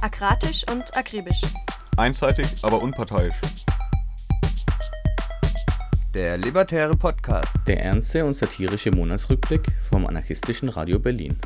Akratisch und akribisch. Einseitig, aber unparteiisch. Der Libertäre Podcast. Der ernste und satirische Monatsrückblick vom anarchistischen Radio Berlin.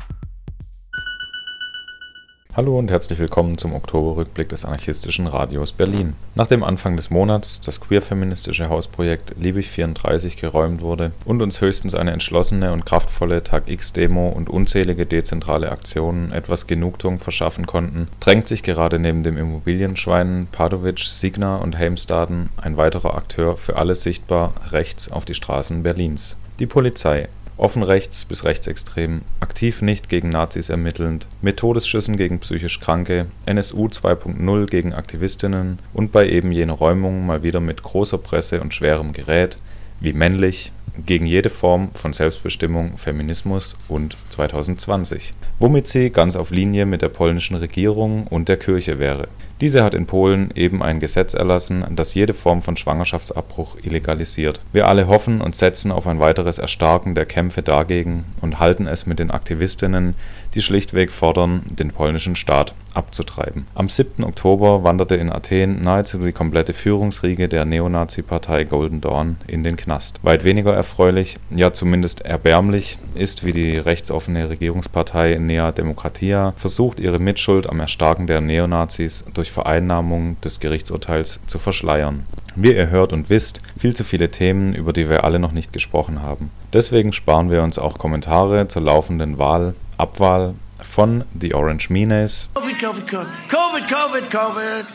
Hallo und herzlich willkommen zum Oktoberrückblick des anarchistischen Radios Berlin. Nach dem Anfang des Monats das queer-feministische Hausprojekt Liebig 34 geräumt wurde und uns höchstens eine entschlossene und kraftvolle Tag X-Demo und unzählige dezentrale Aktionen etwas Genugtuung verschaffen konnten, drängt sich gerade neben dem Immobilienschwein Padovic, Signa und Helmstaden ein weiterer Akteur für alle sichtbar rechts auf die Straßen Berlins. Die Polizei offen rechts bis rechtsextrem, aktiv nicht gegen Nazis ermittelnd, mit Todesschüssen gegen psychisch Kranke, NSU 2.0 gegen Aktivistinnen und bei eben jener Räumung mal wieder mit großer Presse und schwerem Gerät, wie männlich, gegen jede Form von Selbstbestimmung, Feminismus und 2020, womit sie ganz auf Linie mit der polnischen Regierung und der Kirche wäre. Diese hat in Polen eben ein Gesetz erlassen, das jede Form von Schwangerschaftsabbruch illegalisiert. Wir alle hoffen und setzen auf ein weiteres Erstarken der Kämpfe dagegen und halten es mit den Aktivistinnen, die schlichtweg fordern, den polnischen Staat abzutreiben. Am 7. Oktober wanderte in Athen nahezu die komplette Führungsriege der Neonazi-Partei Golden Dawn in den Knast. Weit weniger erfreulich, ja zumindest erbärmlich, ist, wie die rechtsoffene Regierungspartei Nea Demokratia versucht, ihre Mitschuld am Erstarken der Neonazis durch Vereinnahmung des Gerichtsurteils zu verschleiern. Wie ihr hört und wisst, viel zu viele Themen, über die wir alle noch nicht gesprochen haben. Deswegen sparen wir uns auch Kommentare zur laufenden Wahl, Abwahl von The Orange Menace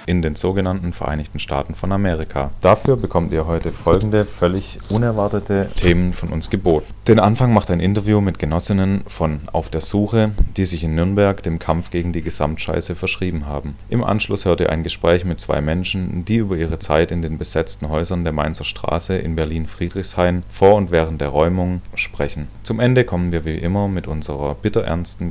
in den sogenannten Vereinigten Staaten von Amerika. Dafür bekommt ihr heute folgende völlig unerwartete Themen von uns geboten. Den Anfang macht ein Interview mit Genossinnen von Auf der Suche, die sich in Nürnberg dem Kampf gegen die Gesamtscheiße verschrieben haben. Im Anschluss hört ihr ein Gespräch mit zwei Menschen, die über ihre Zeit in den besetzten Häusern der Mainzer Straße in Berlin-Friedrichshain vor und während der Räumung sprechen. Zum Ende kommen wir wie immer mit unserer bitterernsten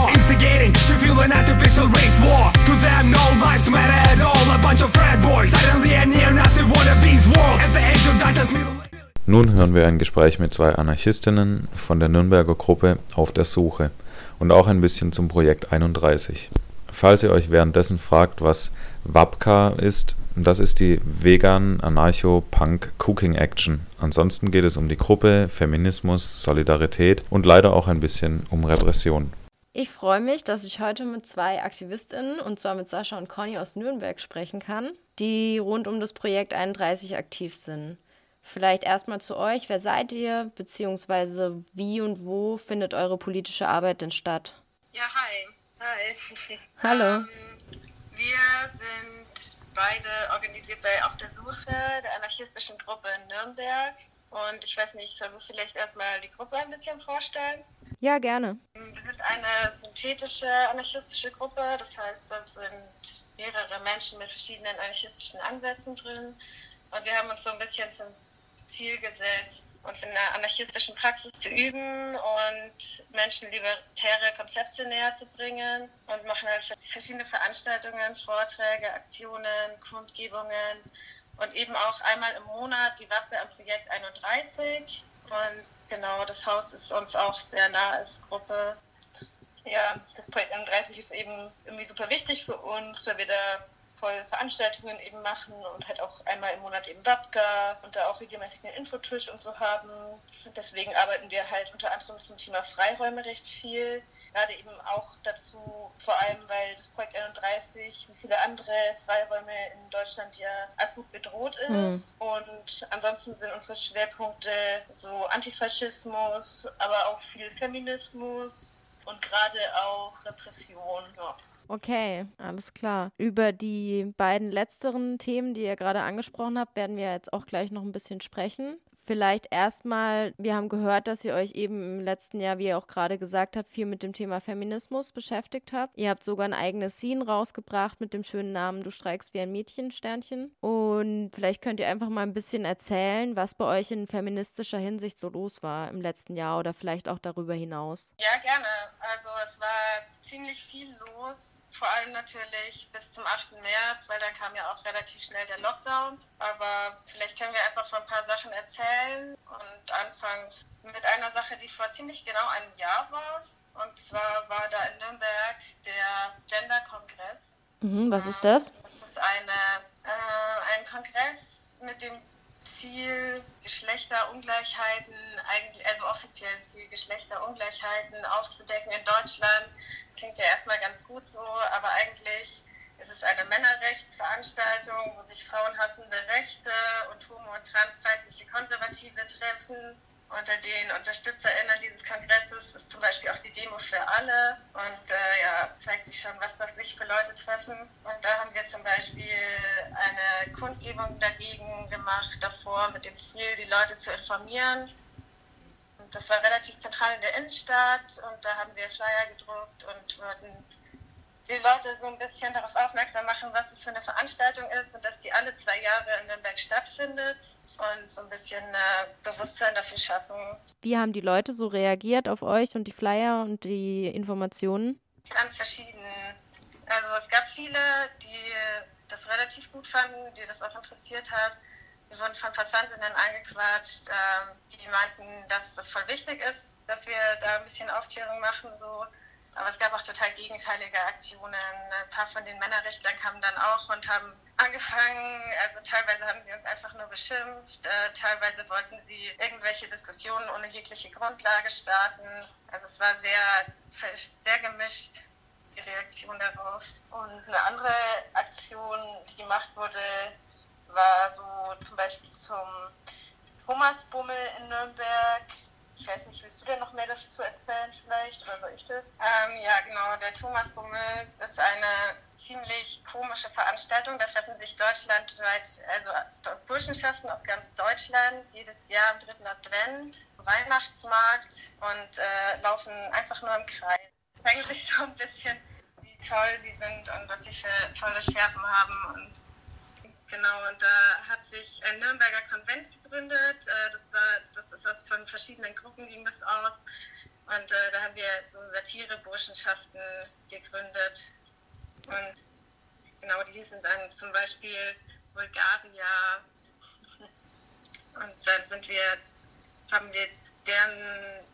Nun hören wir ein Gespräch mit zwei Anarchistinnen von der Nürnberger Gruppe Auf der Suche und auch ein bisschen zum Projekt 31. Falls ihr euch währenddessen fragt, was WAPKA ist, das ist die Vegan Anarcho Punk Cooking Action. Ansonsten geht es um die Gruppe, Feminismus, Solidarität und leider auch ein bisschen um Repression. Ich freue mich, dass ich heute mit zwei Aktivistinnen, und zwar mit Sascha und Conny aus Nürnberg, sprechen kann, die rund um das Projekt 31 aktiv sind. Vielleicht erstmal zu euch. Wer seid ihr? Beziehungsweise wie und wo findet eure politische Arbeit denn statt? Ja, hi. Hi. Hallo. Ähm, wir sind beide organisiert bei Auf der Suche der anarchistischen Gruppe in Nürnberg. Und ich weiß nicht, sollen wir vielleicht erstmal die Gruppe ein bisschen vorstellen? Ja, gerne. Wir sind eine synthetische anarchistische Gruppe. Das heißt, da sind mehrere Menschen mit verschiedenen anarchistischen Ansätzen drin. Und wir haben uns so ein bisschen zum Ziel gesetzt, uns in einer anarchistischen Praxis zu üben und Menschen libertäre Konzepte näher zu bringen und machen halt verschiedene Veranstaltungen, Vorträge, Aktionen, Kundgebungen und eben auch einmal im Monat die Wappe am Projekt 31. Und genau, das Haus ist uns auch sehr nah als Gruppe. Ja, das Projekt 31 ist eben irgendwie super wichtig für uns, weil wir da voll Veranstaltungen eben machen und halt auch einmal im Monat eben Wapka und da auch regelmäßig einen Infotisch und so haben. Deswegen arbeiten wir halt unter anderem zum Thema Freiräume recht viel. Gerade eben auch dazu, vor allem weil das Projekt 31 wie viele andere Freiräume in Deutschland ja akut bedroht ist. Mhm. Und ansonsten sind unsere Schwerpunkte so Antifaschismus, aber auch viel Feminismus und gerade auch Repression. Ja. Okay, alles klar. Über die beiden letzteren Themen, die ihr gerade angesprochen habt, werden wir jetzt auch gleich noch ein bisschen sprechen. Vielleicht erstmal, wir haben gehört, dass ihr euch eben im letzten Jahr, wie ihr auch gerade gesagt habt, viel mit dem Thema Feminismus beschäftigt habt. Ihr habt sogar ein eigenes Scene rausgebracht mit dem schönen Namen Du streikst wie ein Mädchen, Sternchen. Und vielleicht könnt ihr einfach mal ein bisschen erzählen, was bei euch in feministischer Hinsicht so los war im letzten Jahr oder vielleicht auch darüber hinaus. Ja, gerne. Also es war ziemlich viel los vor allem natürlich bis zum 8. März, weil dann kam ja auch relativ schnell der Lockdown. Aber vielleicht können wir einfach von ein paar Sachen erzählen und anfangen mit einer Sache, die vor ziemlich genau einem Jahr war. Und zwar war da in Nürnberg der Gender-Kongress. Mhm, was ist das? Das ist eine, äh, ein Kongress mit dem Ziel, Geschlechterungleichheiten, also offiziell Ziel, Geschlechterungleichheiten aufzudecken in Deutschland. Klingt ja erstmal ganz gut so, aber eigentlich ist es eine Männerrechtsveranstaltung, wo sich frauenhassende Rechte und homo- und transfeindliche Konservative treffen unter den UnterstützerInnen dieses Kongresses ist zum Beispiel auch die Demo für alle und äh, ja, zeigt sich schon, was das sich für Leute treffen. Und da haben wir zum Beispiel eine Kundgebung dagegen gemacht, davor mit dem Ziel, die Leute zu informieren. Das war relativ zentral in der Innenstadt und da haben wir Flyer gedruckt und wollten die Leute so ein bisschen darauf aufmerksam machen, was das für eine Veranstaltung ist und dass die alle zwei Jahre in Nürnberg stattfindet und so ein bisschen äh, Bewusstsein dafür schaffen. Wie haben die Leute so reagiert auf euch und die Flyer und die Informationen? Ganz verschieden. Also es gab viele, die das relativ gut fanden, die das auch interessiert hat. Wir wurden von Passantinnen angequatscht, äh, die meinten, dass das voll wichtig ist, dass wir da ein bisschen Aufklärung machen. So. Aber es gab auch total gegenteilige Aktionen. Ein paar von den Männerrechtlern kamen dann auch und haben angefangen, also teilweise haben sie uns einfach nur beschimpft, äh, teilweise wollten sie irgendwelche Diskussionen ohne jegliche Grundlage starten. Also es war sehr, sehr gemischt, die Reaktion darauf. Und eine andere Aktion, die gemacht wurde, war so zum Beispiel zum Thomasbummel in Nürnberg. Ich weiß nicht, willst du denn noch mehr dazu erzählen vielleicht oder soll ich das? Ähm, ja, genau. Der Thomasbummel ist eine ziemlich komische Veranstaltung. Da treffen sich deutschlandweit, also Burschenschaften aus ganz Deutschland, jedes Jahr am dritten Advent, Weihnachtsmarkt und äh, laufen einfach nur im Kreis. Zeigen sich so ein bisschen, wie toll sie sind und was sie für tolle Scherben haben und Genau, und da hat sich ein Nürnberger Konvent gegründet. Äh, das, war, das ist aus von verschiedenen Gruppen ging das aus. Und äh, da haben wir so Satire-Burschenschaften gegründet. Und genau, die hießen dann zum Beispiel Bulgaria. Und dann sind wir, haben wir deren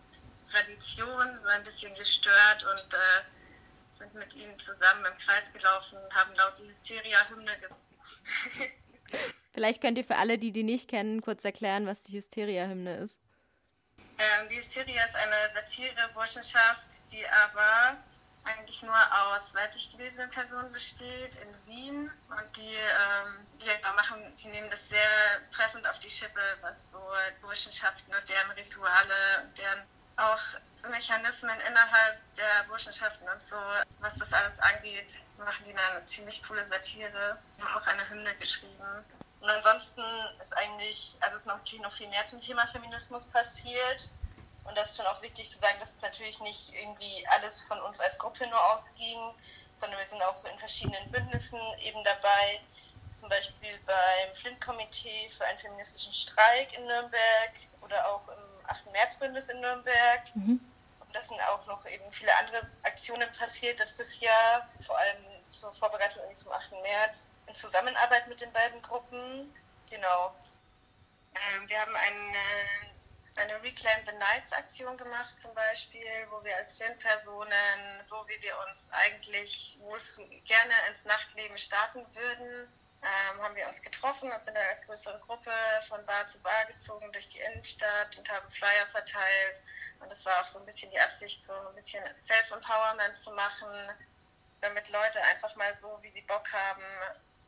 Tradition so ein bisschen gestört und äh, sind mit ihnen zusammen im Kreis gelaufen und haben laut die Hysteria-Hymne gesungen. Vielleicht könnt ihr für alle, die die nicht kennen, kurz erklären, was die Hysteria-Hymne ist. Ähm, die Hysteria ist eine Satire-Burschenschaft, die aber eigentlich nur aus weiblich gelesenen Personen besteht in Wien und die ähm, ja, machen, die nehmen das sehr treffend auf die Schippe, was so Burschenschaften und deren Rituale und deren auch Mechanismen innerhalb der Burschenschaften und so, was das alles angeht, machen die eine ziemlich coole Satire und auch eine Hymne geschrieben. Und ansonsten ist eigentlich, also es ist natürlich noch viel mehr zum Thema Feminismus passiert. Und das ist schon auch wichtig zu sagen, dass es natürlich nicht irgendwie alles von uns als Gruppe nur ausging, sondern wir sind auch in verschiedenen Bündnissen eben dabei. Zum Beispiel beim Flint-Komitee für einen feministischen Streik in Nürnberg oder auch im 8. März-Bündnis in Nürnberg. Mhm. Und das sind auch noch eben viele andere Aktionen passiert letztes Jahr, vor allem zur Vorbereitung zum 8. März in Zusammenarbeit mit den beiden Gruppen. Genau. Ähm, wir haben eine eine Reclaim the Nights Aktion gemacht zum Beispiel, wo wir als Filmpersonen, so wie wir uns eigentlich wohl gerne ins Nachtleben starten würden, ähm, haben wir uns getroffen und sind dann als größere Gruppe von Bar zu Bar gezogen durch die Innenstadt und haben Flyer verteilt. Und das war auch so ein bisschen die Absicht, so ein bisschen Self-Empowerment zu machen, damit Leute einfach mal so, wie sie Bock haben,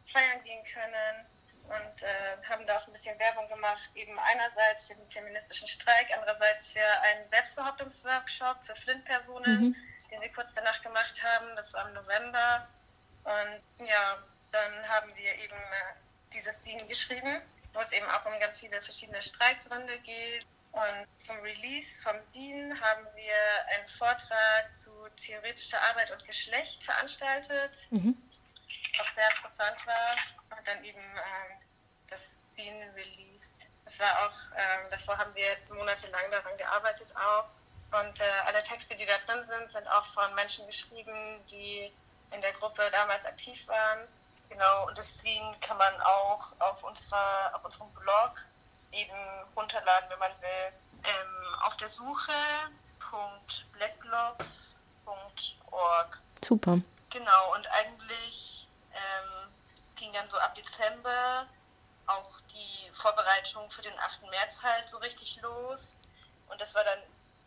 feiern gehen können und äh, haben da auch ein bisschen Werbung gemacht, eben einerseits für den feministischen Streik, andererseits für einen Selbstbehauptungsworkshop für Flint-Personen, mhm. den wir kurz danach gemacht haben. Das war im November. Und ja, dann haben wir eben äh, dieses Ding geschrieben. wo es eben auch um ganz viele verschiedene Streikgründe geht. Und zum Release vom SIN haben wir einen Vortrag zu theoretischer Arbeit und Geschlecht veranstaltet, mhm. was sehr interessant war. Und dann eben ähm, das SIN released. Das war auch, ähm, davor haben wir monatelang daran gearbeitet auch. Und äh, alle Texte, die da drin sind, sind auch von Menschen geschrieben, die in der Gruppe damals aktiv waren. Genau, und das Scene kann man auch auf, unserer, auf unserem Blog eben runterladen, wenn man will. Ähm, auf der Suche.blacklogs.org. Super. Genau, und eigentlich ähm, ging dann so ab Dezember auch die Vorbereitung für den 8. März halt so richtig los. Und das war dann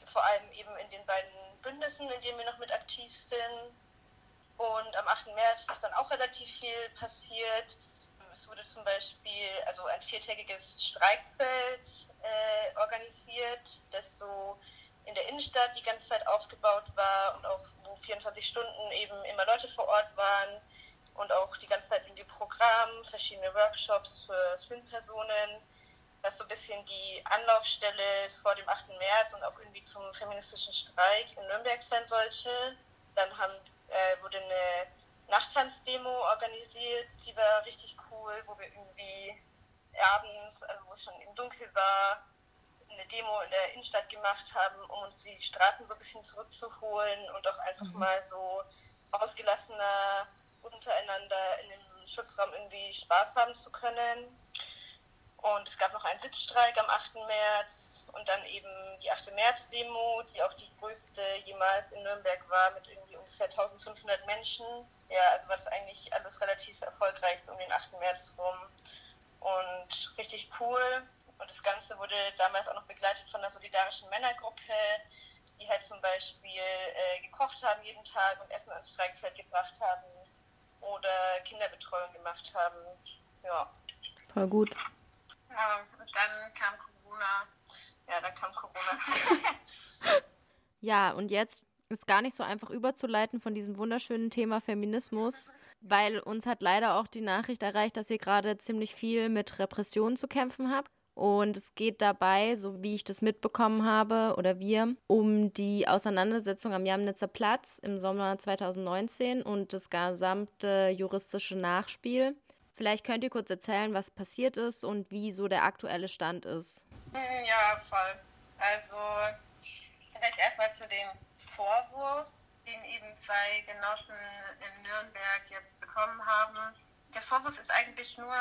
vor allem eben in den beiden Bündnissen, in denen wir noch mit aktiv sind. Und am 8. März ist dann auch relativ viel passiert. Es wurde zum Beispiel also ein viertägiges Streikfeld äh, organisiert, das so in der Innenstadt die ganze Zeit aufgebaut war und auch wo 24 Stunden eben immer Leute vor Ort waren und auch die ganze Zeit irgendwie Programm, verschiedene Workshops für Filmpersonen was so ein bisschen die Anlaufstelle vor dem 8. März und auch irgendwie zum feministischen Streik in Nürnberg sein sollte. Dann haben, äh, wurde eine Nachttanzdemo organisiert, die war richtig cool, wo wir irgendwie abends, also wo es schon im Dunkel war, eine Demo in der Innenstadt gemacht haben, um uns die Straßen so ein bisschen zurückzuholen und auch einfach mhm. mal so ausgelassener untereinander in dem Schutzraum irgendwie Spaß haben zu können. Und es gab noch einen Sitzstreik am 8. März und dann eben die 8. März-Demo, die auch die größte jemals in Nürnberg war, mit irgendwie ungefähr 1500 Menschen. Ja, also war das eigentlich alles relativ erfolgreich so um den 8. März rum. Und richtig cool. Und das Ganze wurde damals auch noch begleitet von einer solidarischen Männergruppe, die halt zum Beispiel äh, gekocht haben jeden Tag und Essen ans Streikfeld gebracht haben oder Kinderbetreuung gemacht haben. Ja. Voll gut. Ja, und dann kam Corona. Ja, dann kam Corona. ja, und jetzt ist gar nicht so einfach überzuleiten von diesem wunderschönen Thema Feminismus, weil uns hat leider auch die Nachricht erreicht, dass ihr gerade ziemlich viel mit Repressionen zu kämpfen habt. Und es geht dabei, so wie ich das mitbekommen habe, oder wir, um die Auseinandersetzung am Jamnitzer Platz im Sommer 2019 und das gesamte juristische Nachspiel. Vielleicht könnt ihr kurz erzählen, was passiert ist und wie so der aktuelle Stand ist. Hm, ja, voll. Also vielleicht erstmal zu dem Vorwurf, den eben zwei Genossen in Nürnberg jetzt bekommen haben. Der Vorwurf ist eigentlich nur,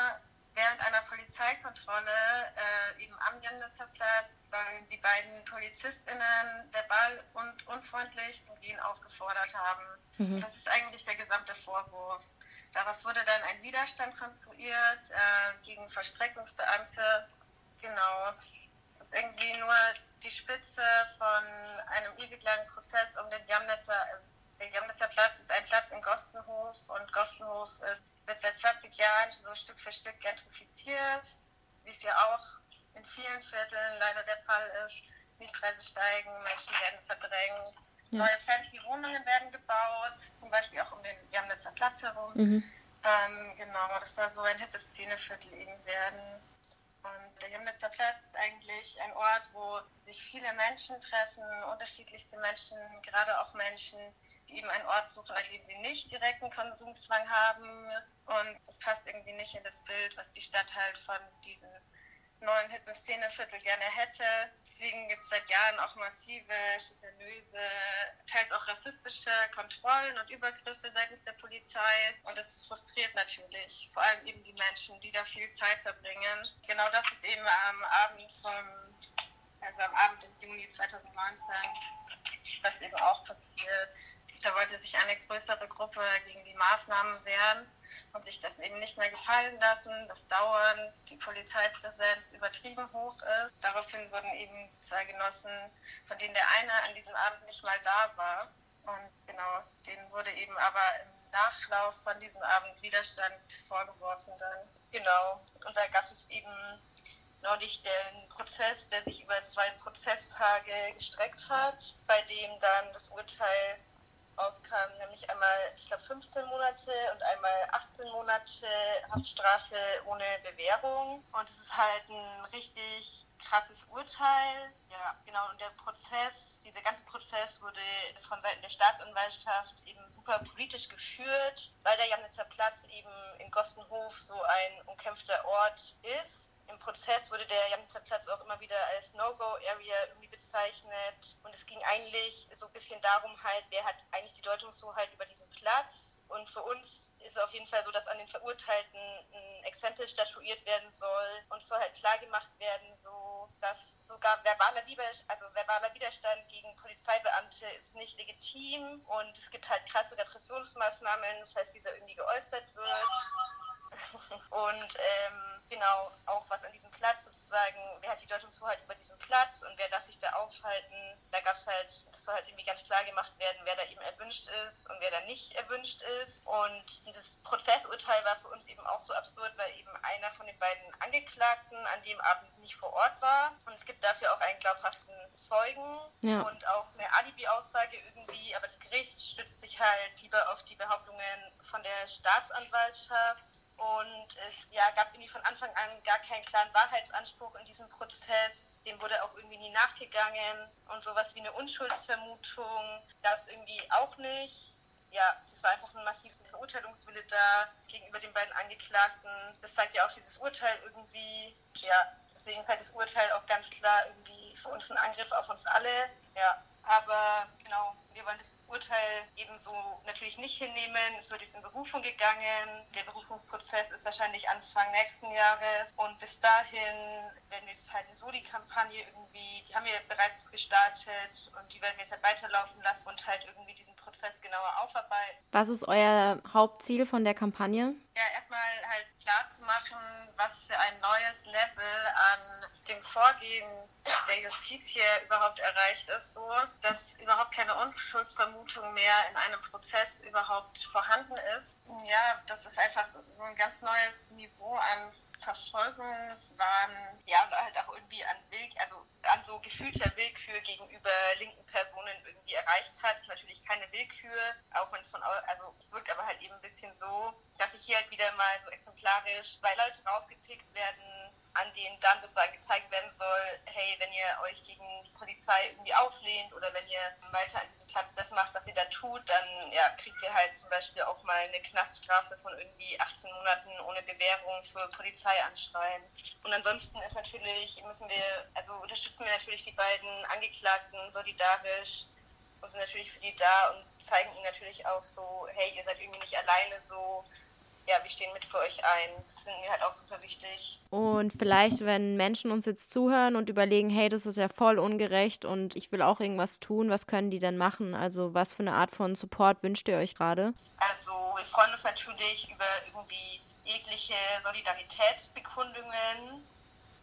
während einer Polizeikontrolle äh, eben am Chemnitzer Platz weil die beiden PolizistInnen verbal und unfreundlich zum Gehen aufgefordert haben. Mhm. Das ist eigentlich der gesamte Vorwurf. Daraus wurde dann ein Widerstand konstruiert äh, gegen Verstreckungsbeamte. Genau. Ist irgendwie nur die Spitze von einem ewig langen Prozess um den Jamnitzer. Also der Jamnitzer Platz ist ein Platz in Gostenhof und Gostenhof ist, wird seit 20 Jahren so Stück für Stück gentrifiziert, wie es ja auch in vielen Vierteln leider der Fall ist. Mietpreise steigen, Menschen werden verdrängt ja. Neue fancy Wohnungen werden gebaut, zum Beispiel auch um den Jamnitzer Platz herum. Mhm. Ähm, genau, das soll so ein hippes Szeneviertel eben werden. Der Jamnitzer Platz ist eigentlich ein Ort, wo sich viele Menschen treffen, unterschiedlichste Menschen, gerade auch Menschen, die eben einen Ort suchen, an dem sie nicht direkten Konsumzwang haben. Und das passt irgendwie nicht in das Bild, was die Stadt halt von diesen neuen hippen Szeneviertel gerne hätte. Deswegen gibt es seit Jahren auch massive, chikanöse, teils auch rassistische Kontrollen und Übergriffe seitens der Polizei. Und das frustriert natürlich, vor allem eben die Menschen, die da viel Zeit verbringen. Genau das ist eben am Abend vom, also am Abend im Juni 2019, was eben auch passiert. Da wollte sich eine größere Gruppe gegen die Maßnahmen wehren und sich das eben nicht mehr gefallen lassen, dass dauernd die Polizeipräsenz übertrieben hoch ist. Daraufhin wurden eben zwei Genossen, von denen der eine an diesem Abend nicht mal da war. Und genau, denen wurde eben aber im Nachlauf von diesem Abend Widerstand vorgeworfen dann. Genau, und da gab es eben neulich den Prozess, der sich über zwei Prozesstage gestreckt hat, bei dem dann das Urteil auskamen, nämlich einmal, ich glaube, 15 Monate und einmal 18 Monate Haftstrafe ohne Bewährung. Und es ist halt ein richtig krasses Urteil. Ja, genau. Und der Prozess, dieser ganze Prozess wurde von Seiten der Staatsanwaltschaft eben super politisch geführt, weil der Jamnitzer Platz eben in Gossenhof so ein umkämpfter Ort ist. Im Prozess wurde der Jamnitzer Platz auch immer wieder als No-Go-Area irgendwie bezeichnet. Und es ging eigentlich so ein bisschen darum halt, wer hat eigentlich die Deutungshoheit über diesen Platz. Und für uns ist es auf jeden Fall so, dass an den Verurteilten ein Exempel statuiert werden soll und soll halt klar gemacht werden, so dass sogar verbaler Widerstand, also verbaler Widerstand gegen Polizeibeamte ist nicht legitim und es gibt halt krasse Repressionsmaßnahmen, falls dieser irgendwie geäußert wird. Und ähm, genau, auch was an diesem Platz sozusagen, wer hat die Deutungshoheit über diesen Platz und wer darf sich da aufhalten. Da gab es halt, es soll halt irgendwie ganz klar gemacht werden, wer da eben erwünscht ist und wer da nicht erwünscht ist. Und dieses Prozessurteil war für uns eben auch so absurd, weil eben einer von den beiden Angeklagten an dem Abend nicht vor Ort war. Und es gibt dafür auch einen glaubhaften Zeugen ja. und auch eine Alibi-Aussage irgendwie. Aber das Gericht stützt sich halt lieber auf die Behauptungen von der Staatsanwaltschaft und es ja, gab irgendwie von Anfang an gar keinen klaren Wahrheitsanspruch in diesem Prozess. Dem wurde auch irgendwie nie nachgegangen. Und sowas wie eine Unschuldsvermutung gab es irgendwie auch nicht. Ja, es war einfach ein massives Verurteilungswille da gegenüber den beiden Angeklagten. Das zeigt ja auch dieses Urteil irgendwie. Ja, deswegen ist das Urteil auch ganz klar irgendwie für uns ein Angriff auf uns alle. Ja, aber genau, wir wollen das Urteil ebenso natürlich nicht hinnehmen. Es wird jetzt in Berufung gegangen. Der Berufungsprozess ist wahrscheinlich Anfang nächsten Jahres. Und bis dahin werden wir jetzt halt eine Soli-Kampagne irgendwie, die haben wir bereits gestartet und die werden wir jetzt halt weiterlaufen lassen und halt irgendwie diesen Prozess genauer aufarbeiten. Was ist euer Hauptziel von der Kampagne? Ja, erstmal halt klar zu machen, was für ein neues Level an dem Vorgehen der Justiz hier überhaupt erreicht ist, so dass überhaupt keine Unschuldsvermutung mehr in einem Prozess überhaupt vorhanden ist. Ja, das ist einfach so ein ganz neues Niveau an Verfolgungswahn, ja, und halt auch irgendwie an Willk also an so gefühlter Willkür gegenüber linken Personen irgendwie erreicht hat. Das ist natürlich keine Willkür, auch wenn es von, also es wirkt aber halt eben ein bisschen so, dass sich hier halt wieder mal so exemplarisch zwei Leute rausgepickt werden, an denen dann sozusagen gezeigt werden soll, hey, wenn ihr euch gegen die Polizei irgendwie auflehnt oder wenn ihr weiter an diesem Platz das macht, was ihr da tut, dann ja, kriegt ihr halt zum Beispiel auch mal eine Knaststrafe von irgendwie 18 Monaten ohne Bewährung für Polizeianschreien. Und ansonsten ist natürlich, müssen wir, also unterstützen wir natürlich die beiden Angeklagten solidarisch und sind natürlich für die da und zeigen ihnen natürlich auch so, hey, ihr seid irgendwie nicht alleine so, ja, wir stehen mit für euch ein. Das sind mir halt auch super wichtig. Und vielleicht, wenn Menschen uns jetzt zuhören und überlegen, hey, das ist ja voll ungerecht und ich will auch irgendwas tun, was können die denn machen? Also was für eine Art von Support wünscht ihr euch gerade? Also wir freuen uns natürlich über irgendwie jegliche Solidaritätsbekundungen.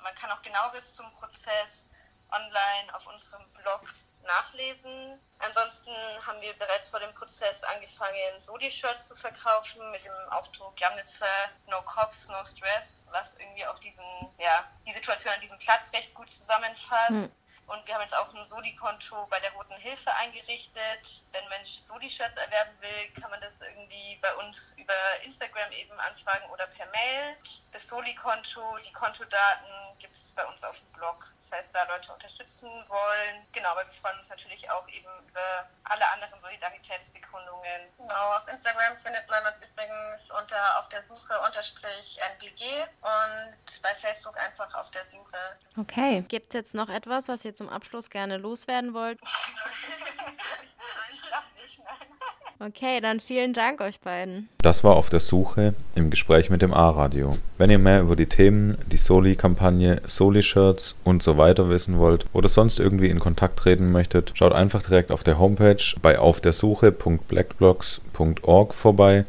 Man kann auch genaueres zum Prozess online auf unserem Blog nachlesen. Ansonsten haben wir bereits vor dem Prozess angefangen, Sodi-Shirts zu verkaufen mit dem Aufdruck Jamnitzer No Cops, No Stress, was irgendwie auch diesen, ja, die Situation an diesem Platz recht gut zusammenfasst. Mhm. Und wir haben jetzt auch ein Soli-Konto bei der Roten Hilfe eingerichtet. Wenn ein Mensch Soli-Shirts erwerben will, kann man das irgendwie bei uns über Instagram eben anfragen oder per Mail. Das Soli-Konto, die Kontodaten gibt es bei uns auf dem Blog falls da Leute unterstützen wollen. Genau, aber wir freuen uns natürlich auch eben über alle anderen Solidaritätsbekundungen. Genau, auf Instagram findet man uns übrigens unter auf der Suche unterstrich NBG und bei Facebook einfach auf der Suche. Okay. Gibt es jetzt noch etwas, was ihr zum Abschluss gerne loswerden wollt? nicht, nein. Okay, dann vielen Dank euch beiden. Das war auf der Suche im Gespräch mit dem A-Radio. Wenn ihr mehr über die Themen, die Soli-Kampagne, Soli-Shirts und so weiter wissen wollt oder sonst irgendwie in Kontakt treten möchtet, schaut einfach direkt auf der Homepage bei aufdersuche.blackblocks.org vorbei.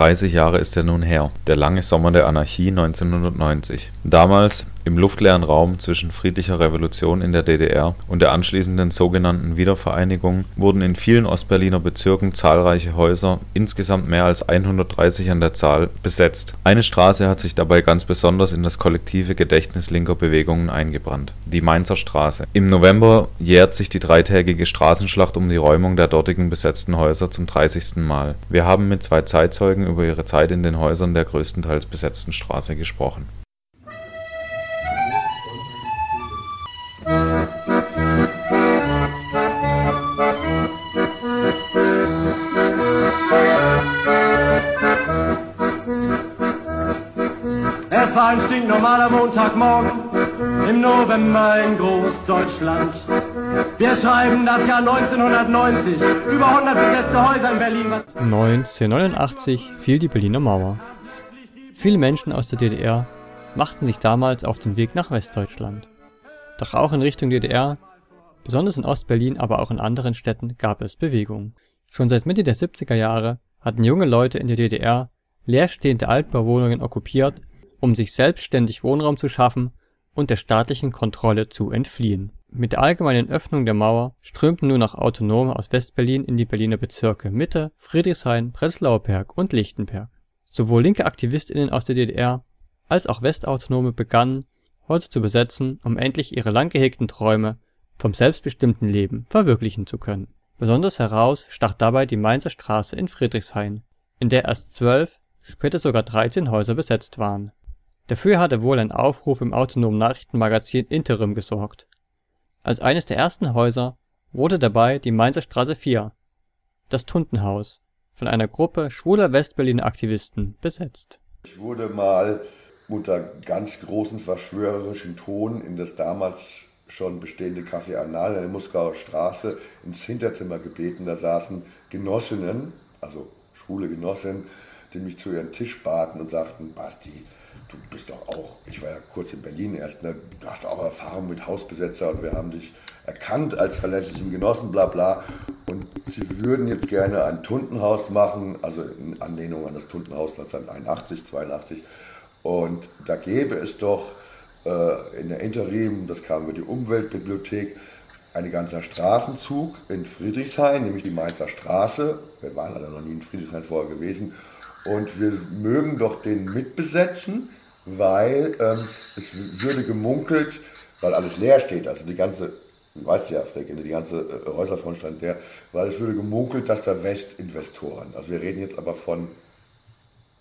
30 Jahre ist er nun her, der lange Sommer der Anarchie 1990. Damals, Im luftleeren Raum zwischen friedlicher Revolution in der DDR und der anschließenden sogenannten Wiedervereinigung wurden in vielen Ostberliner Bezirken zahlreiche Häuser, insgesamt mehr als 130 an der Zahl, besetzt. Eine Straße hat sich dabei ganz besonders in das kollektive Gedächtnis linker Bewegungen eingebrannt: die Mainzer Straße. Im November jährt sich die dreitägige Straßenschlacht um die Räumung der dortigen besetzten Häuser zum 30. Mal. Wir haben mit zwei Zeitzeugen über ihre Zeit in den Häusern der größtenteils besetzten Straße gesprochen Es war ein stinknormaler Montagmorgen im November in Großdeutschland. Wir schreiben das Jahr 1990, über 100 besetzte Häuser in Berlin. 1989 fiel die Berliner Mauer. Viele Menschen aus der DDR machten sich damals auf den Weg nach Westdeutschland. Doch auch in Richtung DDR, besonders in Ostberlin, aber auch in anderen Städten, gab es Bewegung. Schon seit Mitte der 70er Jahre hatten junge Leute in der DDR leerstehende Altbauwohnungen okkupiert, um sich selbstständig Wohnraum zu schaffen und der staatlichen Kontrolle zu entfliehen. Mit der allgemeinen Öffnung der Mauer strömten nun auch Autonome aus Westberlin in die Berliner Bezirke Mitte, Friedrichshain, Prenzlauer Berg und Lichtenberg. Sowohl linke AktivistInnen aus der DDR als auch Westautonome begannen Häuser zu besetzen, um endlich ihre lang gehegten Träume vom selbstbestimmten Leben verwirklichen zu können. Besonders heraus stach dabei die Mainzer Straße in Friedrichshain, in der erst zwölf, später sogar 13 Häuser besetzt waren. Dafür hatte wohl ein Aufruf im autonomen Nachrichtenmagazin Interim gesorgt. Als eines der ersten Häuser wurde dabei die Mainzer Straße 4, das Tuntenhaus, von einer Gruppe schwuler Westberliner Aktivisten besetzt. Ich wurde mal unter ganz großen verschwörerischen Ton in das damals schon bestehende Café Anal in der Muskauer Straße ins Hinterzimmer gebeten. Da saßen Genossinnen, also schwule Genossinnen, die mich zu ihren Tisch baten und sagten, Basti, du bist doch auch, ich war ja kurz in Berlin erst, ne, du hast auch Erfahrung mit Hausbesetzer und wir haben dich erkannt als verlässlichen Genossen, bla bla. Und sie würden jetzt gerne ein Tuntenhaus machen, also in Anlehnung an das Tuntenhaus 1981, 82 und da gäbe es doch äh, in der Interim, das kam über die Umweltbibliothek, ein ganzer Straßenzug in Friedrichshain, nämlich die Mainzer Straße. Wir waren leider noch nie in Friedrichshain vorher gewesen. Und wir mögen doch den mitbesetzen, weil ähm, es würde gemunkelt, weil alles leer steht, also die ganze, du weißt ja, Frick, die ganze äh, Häuserfront stand leer, weil es würde gemunkelt, dass da Westinvestoren, also wir reden jetzt aber von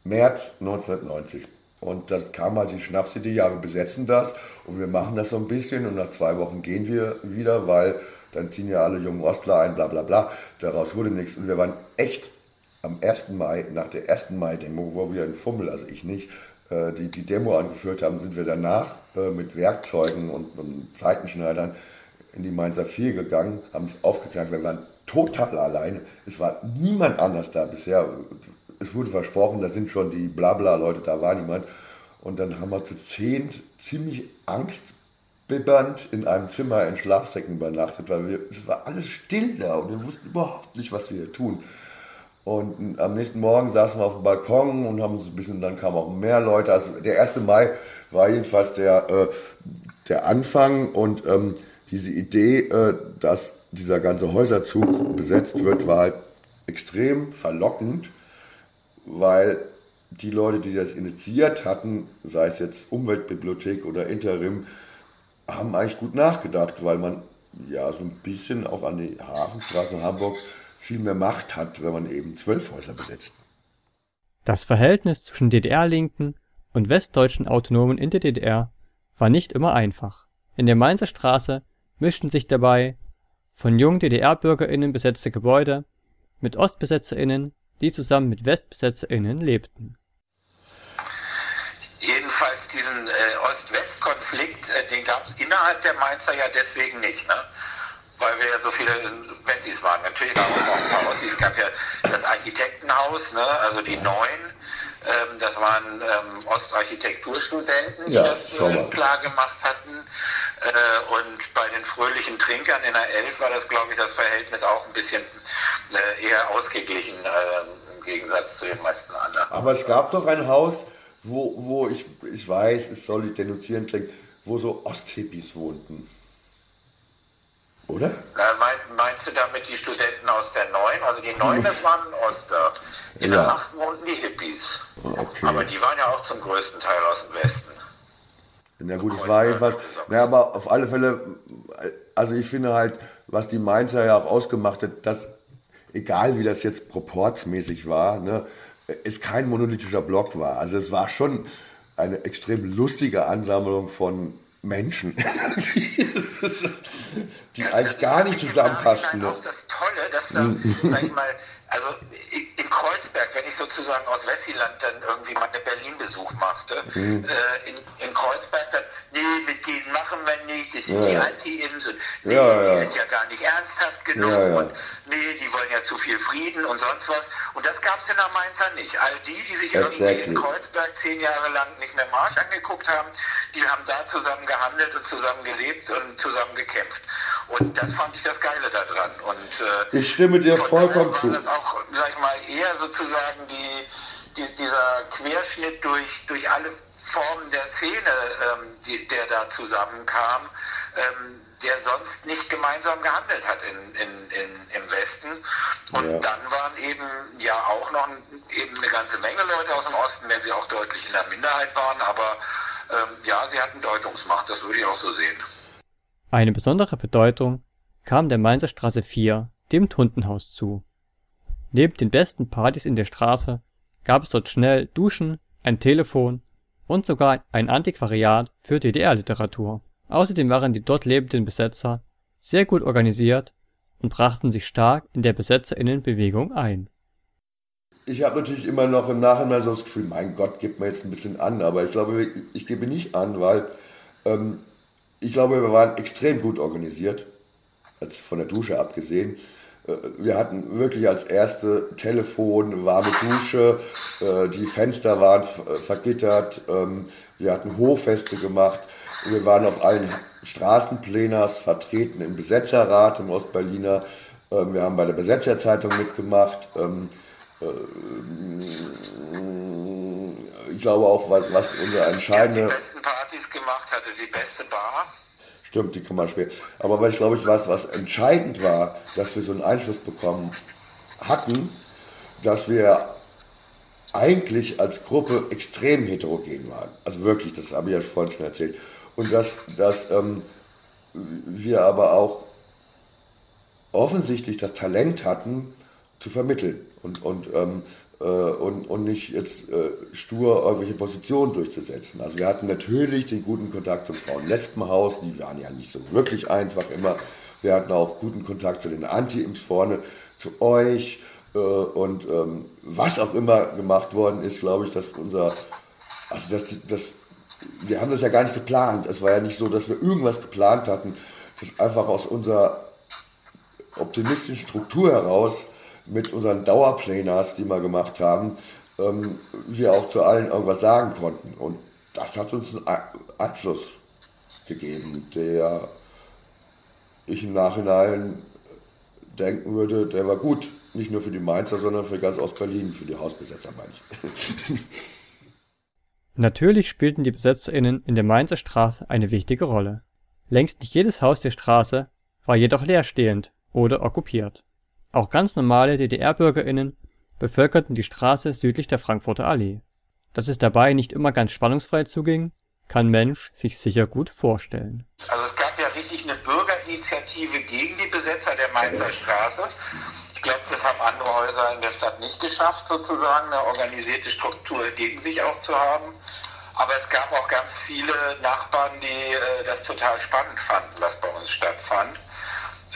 März 1990, und da kam halt die Schnapsidee, ja, wir besetzen das und wir machen das so ein bisschen und nach zwei Wochen gehen wir wieder, weil dann ziehen ja alle jungen Ostler ein, bla bla bla. Daraus wurde nichts. Und wir waren echt am 1. Mai, nach der 1. Mai-Demo, wo wir in Fummel, also ich nicht, die, die Demo angeführt haben, sind wir danach äh, mit Werkzeugen und, und Zeitenschneidern in die Mainzer 4 gegangen, haben es aufgeknackt. Wir waren total alleine. Es war niemand anders da bisher es wurde versprochen, da sind schon die Blabla-Leute, da war niemand. Und dann haben wir zu zehnt ziemlich angstbibbernd in einem Zimmer in Schlafsäcken übernachtet, weil wir, es war alles still da und wir wussten überhaupt nicht, was wir hier tun. Und am nächsten Morgen saßen wir auf dem Balkon und haben uns ein bisschen, dann kamen auch mehr Leute. Also der 1. Mai war jedenfalls der, äh, der Anfang und ähm, diese Idee, äh, dass dieser ganze Häuserzug besetzt wird, war halt extrem verlockend weil die Leute, die das initiiert hatten, sei es jetzt Umweltbibliothek oder Interim, haben eigentlich gut nachgedacht, weil man ja so ein bisschen auch an die Hafenstraße Hamburg viel mehr Macht hat, wenn man eben zwölf Häuser besetzt. Das Verhältnis zwischen DDR-Linken und westdeutschen Autonomen in der DDR war nicht immer einfach. In der Mainzer Straße mischten sich dabei von jungen DDR-BürgerInnen besetzte Gebäude mit OstbesetzerInnen die zusammen mit WestbesetzerInnen lebten. Jedenfalls diesen äh, Ost-West-Konflikt, äh, den gab es innerhalb der Mainzer ja deswegen nicht, ne? Weil wir ja so viele Wessis waren. Natürlich gab es auch ein paar Ossis, es gab ja das Architektenhaus, ne? also die Neuen, ähm, das waren ähm, Ostarchitekturstudenten, die ja, das äh, klar gemacht hatten. Äh, und bei den fröhlichen Trinkern in der Elf war das, glaube ich, das Verhältnis auch ein bisschen äh, eher ausgeglichen äh, im Gegensatz zu den meisten anderen. Aber es gab doch ein Haus, wo, wo ich, ich weiß, es soll denunzierend klingen, wo so Osthippies wohnten. Oder? Mein, meinst du damit die Studenten aus der Neuen? Also die Neuen, das waren Oster. In ja. der Acht wohnten die Hippies. Okay. Aber die waren ja auch zum größten Teil aus dem Westen. Na gut, ich war jedenfalls. Na, aber auf alle Fälle, also ich finde halt, was die Mainzer ja auch ausgemacht hat, dass, egal wie das jetzt proportsmäßig war, ne, es kein monolithischer Block war. Also es war schon eine extrem lustige Ansammlung von Menschen, die, eigentlich gar nicht zusammenpassten. Das ist auch das Tolle, dass da, sag ich mal, also in Kreuzberg, wenn ich sozusagen aus Wessiland dann irgendwie mal einen Berlin-Besuch machte, mhm. äh, in, in, Kreuzberg dann, nee, mit denen machen wir nicht, das sind ja. die Anti-Inseln, nee, ja, ja. die sind ja gar nicht ernsthaft genug und nee, die wollen ja zu viel Frieden und sonst was. Und das gab es in der Mainzer nicht. All die, die sich exactly. irgendwie in Kreuzberg zehn Jahre lang nicht mehr Marsch angeguckt haben, die haben da zusammen gehandelt und zusammen gelebt und zusammen gekämpft. Und das fand ich das Geile daran. Und, äh, ich stimme dir vollkommen zu. Das auch, sag ich mal, eher sozusagen die, die, dieser Querschnitt durch, durch alle Formen der Szene, ähm, die, der da zusammenkam, ähm, der sonst nicht gemeinsam gehandelt hat in, in, in, im Westen. Und ja. dann waren eben ja auch noch eben eine ganze Menge Leute aus dem Osten, wenn sie auch deutlich in der Minderheit waren, aber ähm, ja, sie hatten Deutungsmacht, das würde ich auch so sehen. Eine besondere Bedeutung kam der Mainzer Straße 4, dem Tuntenhaus zu. Neben den besten Partys in der Straße gab es dort schnell Duschen, ein Telefon und sogar ein Antiquariat für DDR-Literatur. Außerdem waren die dort lebenden Besetzer sehr gut organisiert und brachten sich stark in der Besetzerinnenbewegung ein. Ich habe natürlich immer noch im Nachhinein so das Gefühl, mein Gott, gibt mir jetzt ein bisschen an, aber ich glaube, ich gebe nicht an, weil ähm, ich glaube, wir waren extrem gut organisiert, von der Dusche abgesehen. Äh, wir hatten wirklich als erste Telefon, warme Dusche, äh, die Fenster waren vergittert, ähm, wir hatten Hochfeste gemacht, wir waren auf allen Straßenpleners vertreten im Besetzerrat im Ostberliner, ähm, wir haben bei der Besetzerzeitung mitgemacht. Ähm, äh, ich glaube auch, was, unser entscheidende. Die besten Partys gemacht hatte, die beste Bar. Stimmt, die kann man spielen. Aber weil ich glaube ich was, was entscheidend war, dass wir so einen Einfluss bekommen hatten, dass wir eigentlich als Gruppe extrem heterogen waren. Also wirklich, das habe ich ja vorhin schon erzählt. Und dass, dass ähm, wir aber auch offensichtlich das Talent hatten, zu vermitteln. Und, und ähm, äh, und, und nicht jetzt äh, stur irgendwelche Positionen durchzusetzen. Also wir hatten natürlich den guten Kontakt zum Frauen-Lesbenhaus, die waren ja nicht so wirklich einfach immer. Wir hatten auch guten Kontakt zu den Anti-Imps vorne, zu euch äh, und ähm, was auch immer gemacht worden ist, glaube ich, dass unser, also das, das, wir haben das ja gar nicht geplant. Es war ja nicht so, dass wir irgendwas geplant hatten. Das einfach aus unserer optimistischen Struktur heraus mit unseren Dauerplaners, die wir gemacht haben, ähm, wir auch zu allen irgendwas sagen konnten. Und das hat uns einen Einfluss gegeben, der ich im Nachhinein denken würde, der war gut. Nicht nur für die Mainzer, sondern für ganz Ostberlin, für die Hausbesetzer, meine ich. Natürlich spielten die BesetzerInnen in der Mainzer Straße eine wichtige Rolle. Längst nicht jedes Haus der Straße war jedoch leerstehend oder okkupiert. Auch ganz normale DDR-BürgerInnen bevölkerten die Straße südlich der Frankfurter Allee. Dass es dabei nicht immer ganz spannungsfrei zuging, kann Mensch sich sicher gut vorstellen. Also es gab ja richtig eine Bürgerinitiative gegen die Besetzer der Mainzer Straße. Ich glaube, das haben andere Häuser in der Stadt nicht geschafft, sozusagen eine organisierte Struktur gegen sich auch zu haben. Aber es gab auch ganz viele Nachbarn, die äh, das total spannend fanden, was bei uns stattfand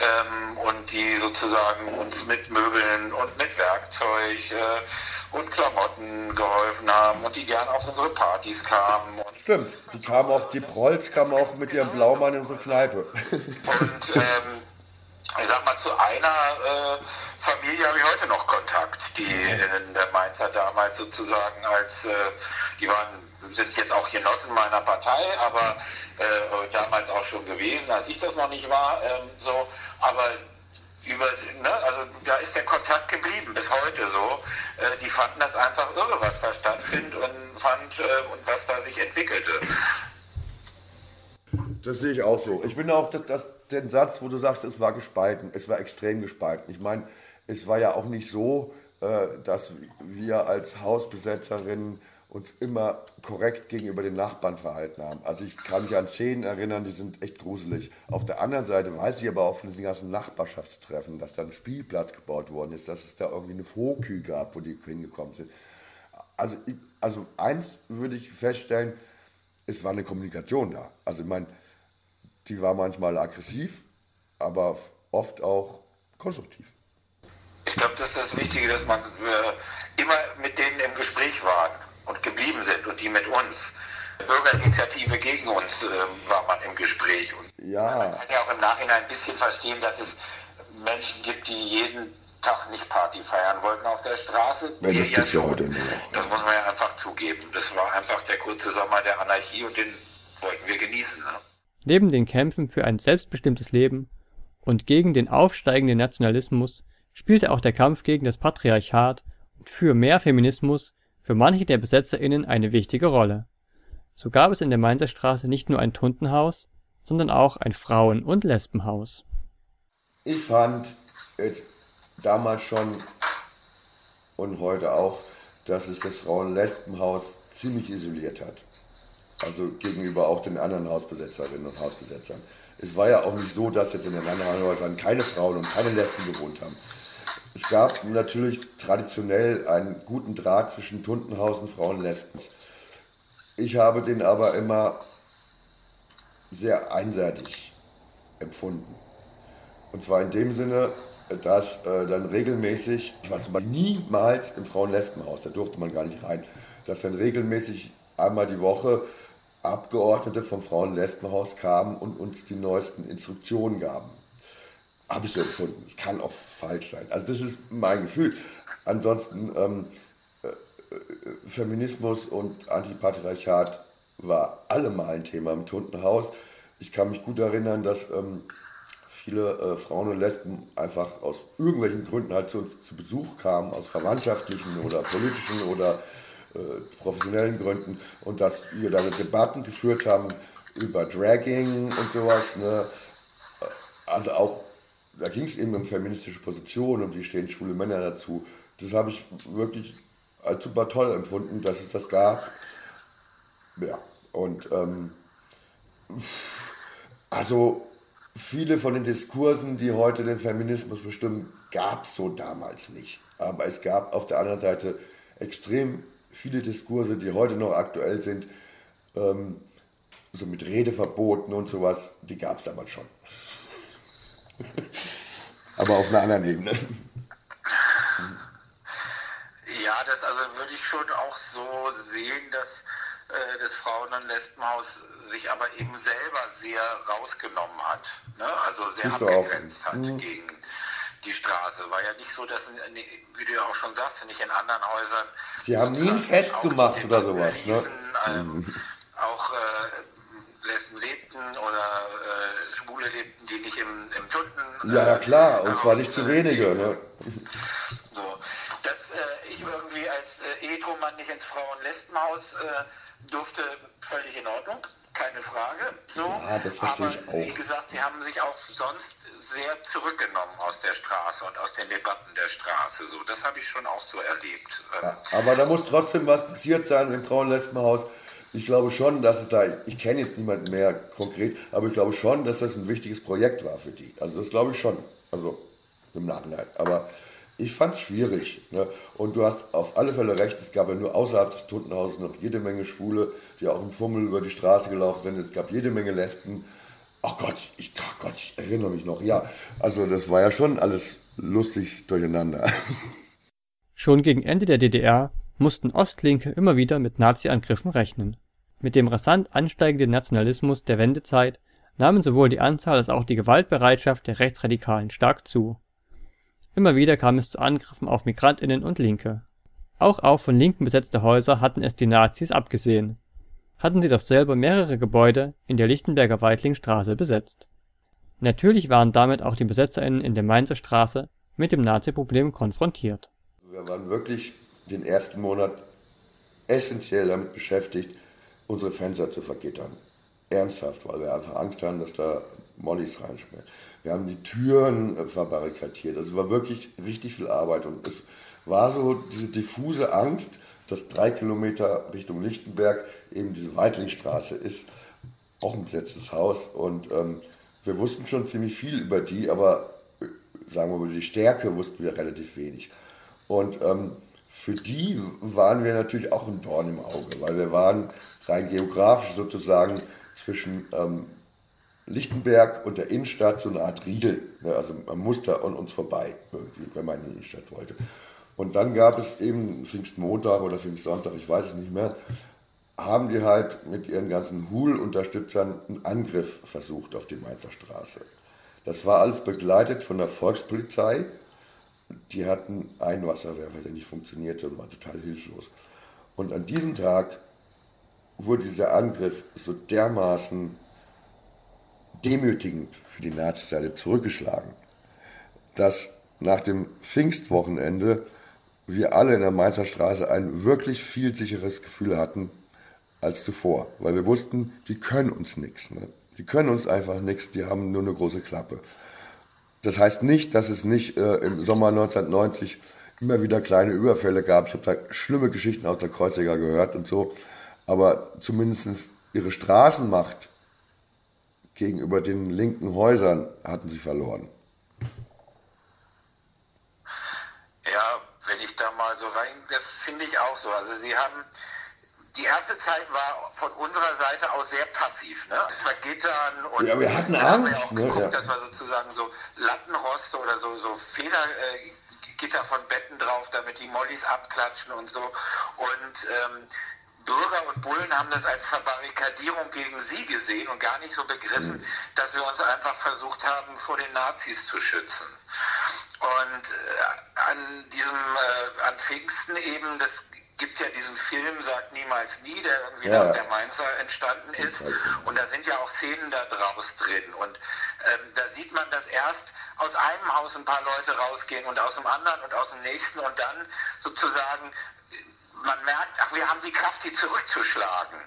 ähm, und die sozusagen uns mit Möbeln und mit Werkzeug äh, und Klamotten geholfen haben und die gern auf unsere Partys kamen. Stimmt, die kamen auch, die Prolls kamen auch mit ihrem Blaumann in unsere Kneipe. Und ähm, ich sag mal, zu einer äh, Familie habe ich heute noch Kontakt, die in der Mainzer damals sozusagen als, äh, die waren sind jetzt auch Genossen meiner Partei, aber äh, damals auch schon gewesen, als ich das noch nicht war. Ähm, so, aber über, ne, also da ist der Kontakt geblieben bis heute so. Äh, die fanden das einfach irre, was da stattfindet und fand äh, und was da sich entwickelte. Das sehe ich auch so. Ich finde auch, dass, dass den Satz, wo du sagst, es war gespalten, es war extrem gespalten. Ich meine, es war ja auch nicht so, äh, dass wir als Hausbesetzerinnen uns immer korrekt gegenüber den Nachbarn verhalten haben. Also ich kann mich an Szenen erinnern, die sind echt gruselig. Auf der anderen Seite weiß ich aber auch von diesen ganzen Nachbarschaftstreffen, dass da ein Spielplatz gebaut worden ist, dass es da irgendwie eine Frohkühe gab, wo die hingekommen sind. Also, ich, also eins würde ich feststellen, es war eine Kommunikation da. Also ich meine, die war manchmal aggressiv, aber oft auch konstruktiv. Ich glaube, das ist das Wichtige, dass man äh, immer mit denen im Gespräch geblieben sind und die mit uns. Bürgerinitiative gegen uns äh, war man im Gespräch. Und ja. Man kann ja auch im Nachhinein ein bisschen verstehen, dass es Menschen gibt, die jeden Tag nicht Party feiern wollten auf der Straße. Ja, das ja schon. Heute das muss man ja einfach zugeben. Das war einfach der kurze Sommer der Anarchie und den wollten wir genießen. Ne? Neben den Kämpfen für ein selbstbestimmtes Leben und gegen den aufsteigenden Nationalismus spielte auch der Kampf gegen das Patriarchat und für mehr Feminismus für manche der BesetzerInnen eine wichtige Rolle. So gab es in der Mainzer Straße nicht nur ein Tuntenhaus, sondern auch ein Frauen- und Lesbenhaus. Ich fand jetzt damals schon und heute auch, dass es das Frauen-Lesbenhaus ziemlich isoliert hat. Also gegenüber auch den anderen Hausbesetzerinnen und Hausbesetzern. Es war ja auch nicht so, dass jetzt in den anderen Häusern keine Frauen und keine Lesben gewohnt haben. Es gab natürlich traditionell einen guten Draht zwischen Tuntenhaus und Frauen-Lesben. Ich habe den aber immer sehr einseitig empfunden. Und zwar in dem Sinne, dass äh, dann regelmäßig, ich war zum Beispiel niemals im Frauen-Lesben-Haus, da durfte man gar nicht rein, dass dann regelmäßig einmal die Woche Abgeordnete vom Frauen-Lesben-Haus kamen und uns die neuesten Instruktionen gaben. Habe ich so empfunden. Es kann auch falsch sein. Also das ist mein Gefühl. Ansonsten ähm, äh, äh, Feminismus und Antipatriarchat war allemal ein Thema im Tuntenhaus. Ich kann mich gut erinnern, dass ähm, viele äh, Frauen und Lesben einfach aus irgendwelchen Gründen halt zu uns zu Besuch kamen, aus verwandtschaftlichen oder politischen oder äh, professionellen Gründen und dass wir da Debatten geführt haben über Dragging und sowas. Ne? Also auch da ging es eben um feministische Positionen und wie stehen schwule Männer dazu. Das habe ich wirklich als super toll empfunden, dass es das gab. Ja, und ähm, also viele von den Diskursen, die heute den Feminismus bestimmen, gab es so damals nicht. Aber es gab auf der anderen Seite extrem viele Diskurse, die heute noch aktuell sind, ähm, so mit Redeverboten und sowas, die gab es damals schon. Aber auf einer anderen Ebene. Ja, das also würde ich schon auch so sehen, dass äh, das Frauen- und Lesbenhaus sich aber eben selber sehr rausgenommen hat. Ne? Also sehr abgegrenzt hat mhm. gegen die Straße. War ja nicht so, dass, wie du ja auch schon sagst, nicht in anderen Häusern. Die haben nie ein Fest gemacht oder sowas. Ne? Ähm, mhm. Auch äh, Lesben lebten oder äh, Schwule lebten, die nicht im, im Tunden. ja, ja, klar, und zwar nicht zu wenige. Ne? So, dass äh, ich irgendwie als äh, Hetero-Mann nicht ins Frauen-Lesbenhaus äh, durfte, völlig in Ordnung keine Frage. So, ja, aber wie gesagt, sie haben sich auch sonst sehr zurückgenommen aus der Straße und aus den Debatten der Straße. So, das habe ich schon auch so erlebt. Ja, aber da muss trotzdem was passiert sein im Frauenlesbenhaus. Ich glaube schon, dass es da, ich kenne jetzt niemanden mehr konkret, aber ich glaube schon, dass das ein wichtiges Projekt war für die. Also das glaube ich schon. Also im Nachhinein. Aber ich fand es schwierig. Ne? Und du hast auf alle Fälle recht, es gab ja nur außerhalb des Totenhauses noch jede Menge Schwule, die auch im Fummel über die Straße gelaufen sind. Es gab jede Menge Lesben. Ach Gott, ich, ach Gott, ich erinnere mich noch. Ja, also das war ja schon alles lustig durcheinander. Schon gegen Ende der DDR mussten Ostlinke immer wieder mit Nazi-Angriffen rechnen. Mit dem rasant ansteigenden Nationalismus der Wendezeit nahmen sowohl die Anzahl als auch die Gewaltbereitschaft der Rechtsradikalen stark zu. Immer wieder kam es zu Angriffen auf Migrantinnen und Linke. Auch auf von Linken besetzte Häuser hatten es die Nazis abgesehen hatten sie doch selber mehrere Gebäude in der Lichtenberger Weitlingstraße besetzt. Natürlich waren damit auch die BesetzerInnen in der Mainzer Straße mit dem Nazi-Problem konfrontiert. Wir waren wirklich den ersten Monat essentiell damit beschäftigt, unsere Fenster zu vergittern. ernsthaft, weil wir einfach Angst haben, dass da Mollys reinschmieren. Wir haben die Türen äh, verbarrikadiert. Also war wirklich richtig viel Arbeit. Und es war so diese diffuse Angst, dass drei Kilometer Richtung Lichtenberg eben diese Weitlingstraße ist, auch ein besetztes Haus. Und ähm, wir wussten schon ziemlich viel über die, aber äh, sagen wir mal, die Stärke wussten wir relativ wenig. Und ähm, für die waren wir natürlich auch ein Dorn im Auge, weil wir waren rein geografisch sozusagen zwischen ähm, Lichtenberg und der Innenstadt so eine Art Riegel. Ne? Also man musste an uns vorbei, wenn man in die Innenstadt wollte. Und dann gab es eben Pfingstmontag oder Pfingstsonntag, ich weiß es nicht mehr, haben die halt mit ihren ganzen Hul-Unterstützern einen Angriff versucht auf die Mainzer Straße. Das war alles begleitet von der Volkspolizei. Die hatten einen Wasserwerfer, der nicht funktionierte und war total hilflos. Und an diesem Tag wurde dieser Angriff so dermaßen demütigend für die Nazi-Seite zurückgeschlagen, dass nach dem Pfingstwochenende wir alle in der Mainzer Straße ein wirklich viel sicheres Gefühl hatten als zuvor, weil wir wussten, die können uns nichts. Ne? Die können uns einfach nichts, die haben nur eine große Klappe. Das heißt nicht, dass es nicht äh, im Sommer 1990 immer wieder kleine Überfälle gab. Ich habe da schlimme Geschichten aus der Kreuziger gehört und so. Aber zumindest ihre Straßenmacht gegenüber den linken Häusern hatten sie verloren. Ja, wenn ich da mal so rein, das finde ich auch so. Also sie haben, die erste Zeit war von unserer Seite aus sehr passiv, ne? Das war Gittern und ja, wir hatten Angst, haben wir auch ne? geguckt, Ja. dass wir sozusagen so Lattenroste oder so, so Federgitter von Betten drauf, damit die Mollys abklatschen und so. Und ähm, Bürger und Bullen haben das als Verbarrikadierung gegen sie gesehen und gar nicht so begriffen, dass wir uns einfach versucht haben, vor den Nazis zu schützen. Und äh, an diesem, äh, an Pfingsten eben, das gibt ja diesen Film, sagt niemals nie, der irgendwie Ja. nach der Mainzer entstanden ist. Und da sind ja auch Szenen da draus drin. Und ähm, da sieht man, dass erst aus einem Haus ein paar Leute rausgehen und aus dem anderen und aus dem nächsten und dann sozusagen man merkt, ach, wir haben die Kraft, die zurückzuschlagen.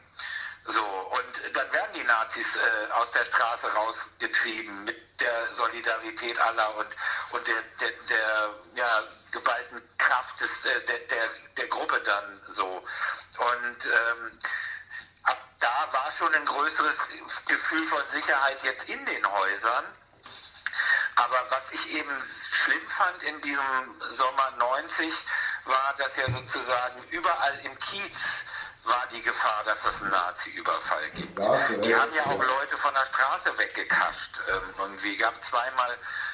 So, und dann werden die Nazis äh, aus der Straße rausgetrieben mit der Solidarität aller und, und der, der, der ja, geballten Kraft des, äh, der, der, der Gruppe dann so. Und ähm, ab da war schon ein größeres Gefühl von Sicherheit jetzt in den Häusern. Aber was ich eben schlimm fand in diesem Sommer 90, war, dass ja sozusagen überall im Kiez war die Gefahr, dass es einen Nazi-Überfall gibt. Die haben ja auch Leute von der Straße weggekascht. Ähm, irgendwie gab zweimal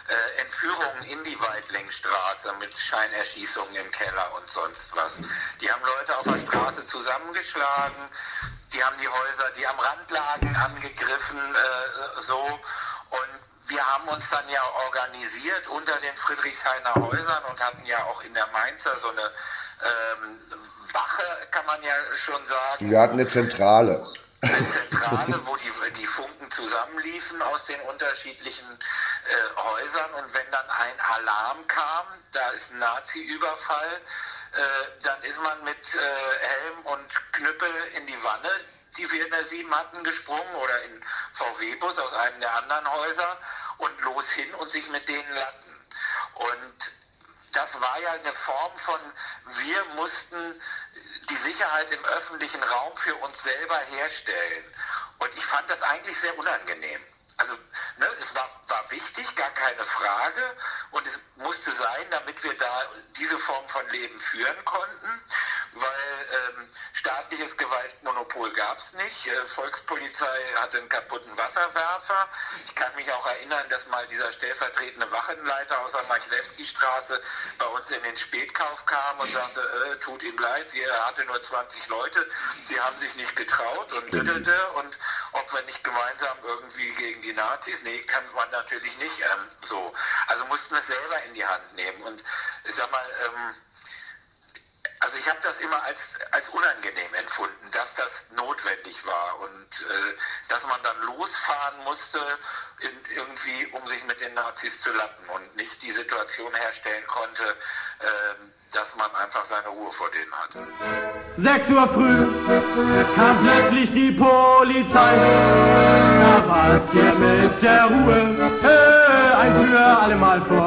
äh, Entführungen in die Weitlingstraße mit Scheinerschießungen im Keller und sonst was. Die haben Leute auf der Straße zusammengeschlagen, die haben die Häuser, die am Rand lagen, angegriffen, äh, so. Und wir haben uns dann ja organisiert unter den Friedrichshainer Häusern und hatten ja auch in der Mainzer so eine ähm, Wache, kann man ja schon sagen. Wir hatten eine Zentrale. Eine Zentrale, wo die, die Funken zusammenliefen aus den unterschiedlichen äh, Häusern und wenn dann ein Alarm kam, da ist ein Nazi-Überfall, äh, dann ist man mit äh, Helm und Knüppel in die Wanne, die wir in der 7 hatten, gesprungen oder in VW-Bus aus einem der anderen Häuser und los hin und sich mit denen latten. Und das war ja eine Form von, wir mussten die Sicherheit im öffentlichen Raum für uns selber herstellen. Und ich fand das eigentlich sehr unangenehm. Also ne, es war, war wichtig, gar keine Frage. Und es musste sein, damit wir da diese Form von Leben führen konnten. Weil ähm, staatliches Gewaltmonopol gab es nicht. Äh, Volkspolizei hatte einen kaputten Wasserwerfer. Ich kann mich auch erinnern, dass mal dieser stellvertretende Wachenleiter aus der Machlewski-Straße bei uns in den Spätkauf kam und sagte, äh, tut ihm leid, er hatte nur 20 Leute, sie haben sich nicht getraut und düdelte und ob wir nicht gemeinsam irgendwie gegen die Nazis, nee, kann man natürlich nicht ähm, so. Also mussten wir es selber in die Hand nehmen und ich sag mal, ähm, also ich habe das immer als, als unangenehm empfunden, dass das notwendig war und äh, dass man dann losfahren musste, in, irgendwie, um sich mit den Nazis zu lappen und nicht die Situation herstellen konnte, äh, dass man einfach seine Ruhe vor denen hatte. 6 Uhr früh kam plötzlich die Polizei. Da war es hier mit der Ruhe äh, ein für alle Mal vorbei.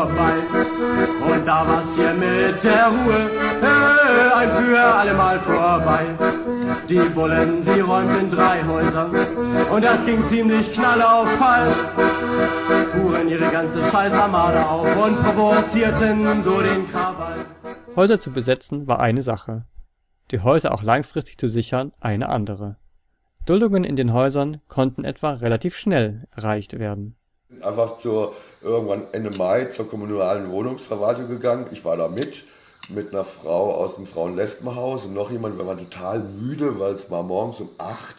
Und da war es hier mit der Ruhe äh, ein für alle Mal vorbei. Die Bullen, sie räumten drei Häuser und das ging ziemlich knall auf Fall. Fuhren ihre ganze Scheißarmade auf und provozierten so den Krawall. Häuser zu besetzen war eine Sache, die Häuser auch langfristig zu sichern eine andere. Duldungen in den Häusern konnten etwa relativ schnell erreicht werden. Einfach zur, irgendwann Ende Mai zur kommunalen Wohnungsverwaltung gegangen. Ich war da mit, mit einer Frau aus dem Frauenlesbenhaus und noch jemand. Wir waren total müde, weil es war morgens um acht,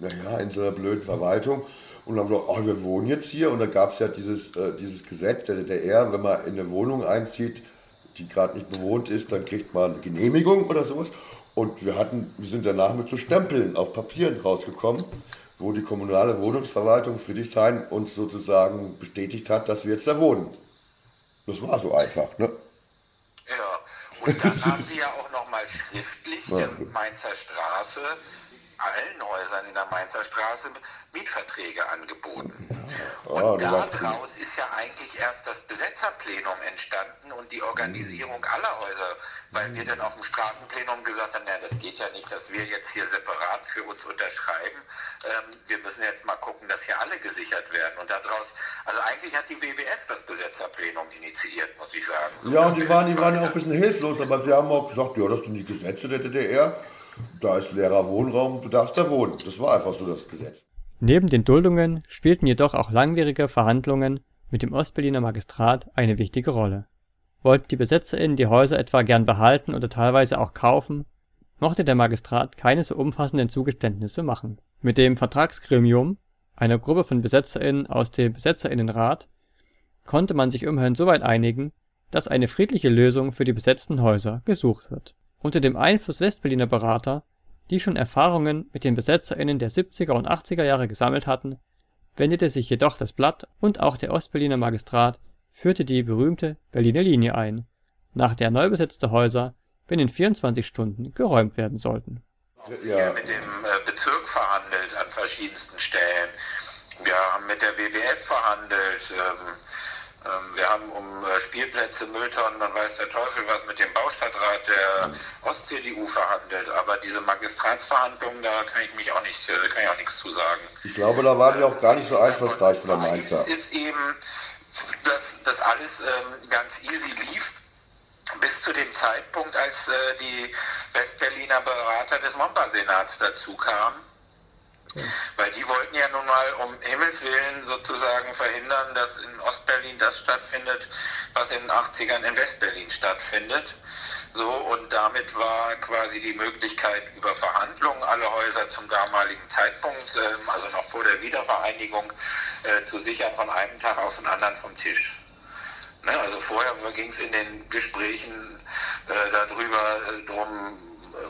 naja, in so einer blöden Verwaltung. Und haben gesagt, oh, wir wohnen jetzt hier. Und da gab es ja dieses, äh, dieses Gesetz der DDR, wenn man in eine Wohnung einzieht, die gerade nicht bewohnt ist, dann kriegt man eine Genehmigung oder sowas. Und wir, hatten, wir sind danach mit so Stempeln auf Papieren rausgekommen, wo die kommunale Wohnungsverwaltung Friedrichshain uns sozusagen bestätigt hat, dass wir jetzt da wohnen. Das war so einfach, ne? Ja, und dann haben sie ja auch nochmal schriftlich Ja. in Mainzer Straße allen Häusern in der Mainzer Straße Mietverträge angeboten. Und warst daraus ist ja eigentlich erst das Besetzerplenum entstanden und die Organisierung aller Häuser, weil wir dann auf dem Straßenplenum gesagt haben, naja, das geht ja nicht, dass wir jetzt hier separat für uns unterschreiben. Ähm, wir müssen jetzt mal gucken, dass hier alle gesichert werden. Und daraus, also eigentlich hat die WWF das Besetzerplenum initiiert, muss ich sagen. So Ja, und die waren, die waren ja auch ein bisschen hilflos, aber sie haben auch gesagt, ja, das sind die Gesetze der DDR. Da ist leerer Wohnraum, du darfst da wohnen. Das war einfach so das Gesetz. Neben den Duldungen spielten jedoch auch langwierige Verhandlungen mit dem Ostberliner Magistrat eine wichtige Rolle. Wollten die BesetzerInnen die Häuser etwa gern behalten oder teilweise auch kaufen, mochte der Magistrat keine so umfassenden Zugeständnisse machen. Mit dem Vertragsgremium, einer Gruppe von BesetzerInnen aus dem BesetzerInnenrat, konnte man sich immerhin so weit einigen, dass eine friedliche Lösung für die besetzten Häuser gesucht wird. Unter dem Einfluss Westberliner Berater, die schon Erfahrungen mit den BesetzerInnen der 70er und 80er Jahre gesammelt hatten, wendete sich jedoch das Blatt und auch der Ostberliner Magistrat führte die berühmte Berliner Linie ein, nach der neu besetzte Häuser binnen 24 Stunden geräumt werden sollten. hier mit dem äh, Bezirk verhandelt an verschiedensten Stellen. Wir haben mit der WWF verhandelt. Ähm, wir haben um äh, Spielplätze, Mülltonnen und weiß der Teufel was mit dem Baustadtrat der Ost-CDU verhandelt. Aber diese Magistratsverhandlungen, da kann ich mich auch nicht, äh, kann ich auch nichts zu sagen. Ich glaube, da waren die auch gar nicht so einflussreich von der Mainzer. ist eben, dass das alles ähm, ganz easy lief. Bis zu dem Zeitpunkt, als äh, die Westberliner Berater des Momba-Senats dazu kamen. Weil die wollten ja nun mal um Himmels Willen sozusagen verhindern, dass in Ostberlin das stattfindet, was in den 80ern in Westberlin stattfindet. So, und damit war quasi die Möglichkeit über Verhandlungen alle Häuser zum damaligen Zeitpunkt, ähm, also noch vor der Wiedervereinigung, äh, zu sichern von einem Tag auf den anderen vom Tisch. Ne, also vorher ging es in den Gesprächen äh, darüber äh, drum, äh,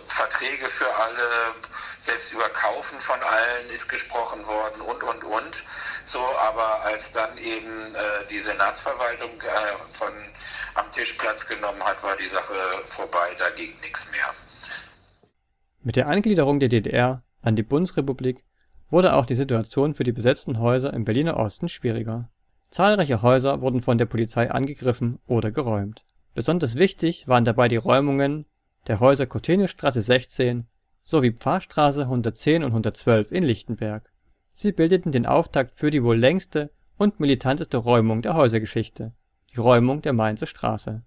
Verträge für alle, selbst über Kaufen von allen ist gesprochen worden und, und, und. So, aber als dann eben äh, die Senatsverwaltung äh, von, am Tisch Platz genommen hat, war die Sache vorbei, da ging nichts mehr. Mit der Angliederung der DDR an die Bundesrepublik wurde auch die Situation für die besetzten Häuser im Berliner Osten schwieriger. Zahlreiche Häuser wurden von der Polizei angegriffen oder geräumt. Besonders wichtig waren dabei die Räumungen der Häuser Cotteniusstraße 16 sowie Pfarrstraße 110 und 112 in Lichtenberg. Sie bildeten den Auftakt für die wohl längste und militanteste Räumung der Häusergeschichte, die Räumung der Mainzer Straße.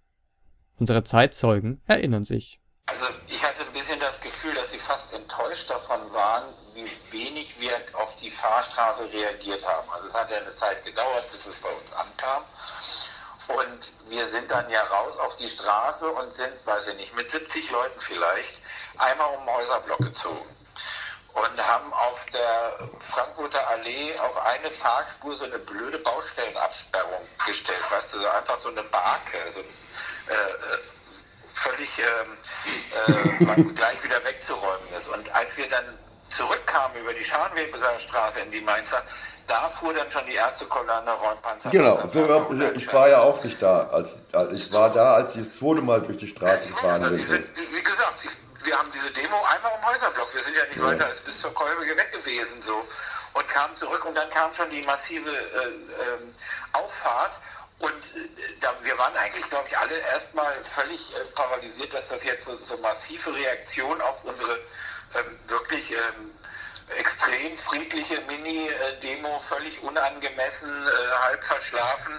Unsere Zeitzeugen erinnern sich. Also ich hatte ein bisschen das Gefühl, dass sie fast enttäuscht davon waren, wie wenig wir auf die Fahrstraße reagiert haben. Also es hat ja eine Zeit gedauert, bis es bei uns ankam. Und wir sind dann ja raus auf die Straße und sind, weiß ich nicht, mit 70 Leuten vielleicht, einmal um den Häuserblock gezogen. Und haben auf der Frankfurter Allee auf eine Fahrspur so eine blöde Baustellenabsperrung gestellt. Weißt du, so einfach so eine Barke, so, äh, völlig ähm, äh, gleich wieder wegzuräumen ist. Und als wir dann zurückkamen über die Scharnweber Straße in die Mainzer, da fuhr dann schon die erste Kolonne Räumpanzer. Genau, ich war ja auch nicht da. Als, ich war da, als sie das zweite Mal durch die Straße gefahren sind. Wie gesagt, ich, wir haben diese Demo einmal im Häuserblock, wir sind ja nicht ja. weiter als bis zur Kolbe weg gewesen so und kamen zurück und dann kam schon die massive äh, äh, Auffahrt und äh, da, wir waren eigentlich, glaube ich, alle erstmal völlig äh, paralysiert, dass das jetzt so, so massive Reaktion auf unsere ähm, wirklich ähm, extrem friedliche Mini-Demo, völlig unangemessen, äh, halb verschlafen,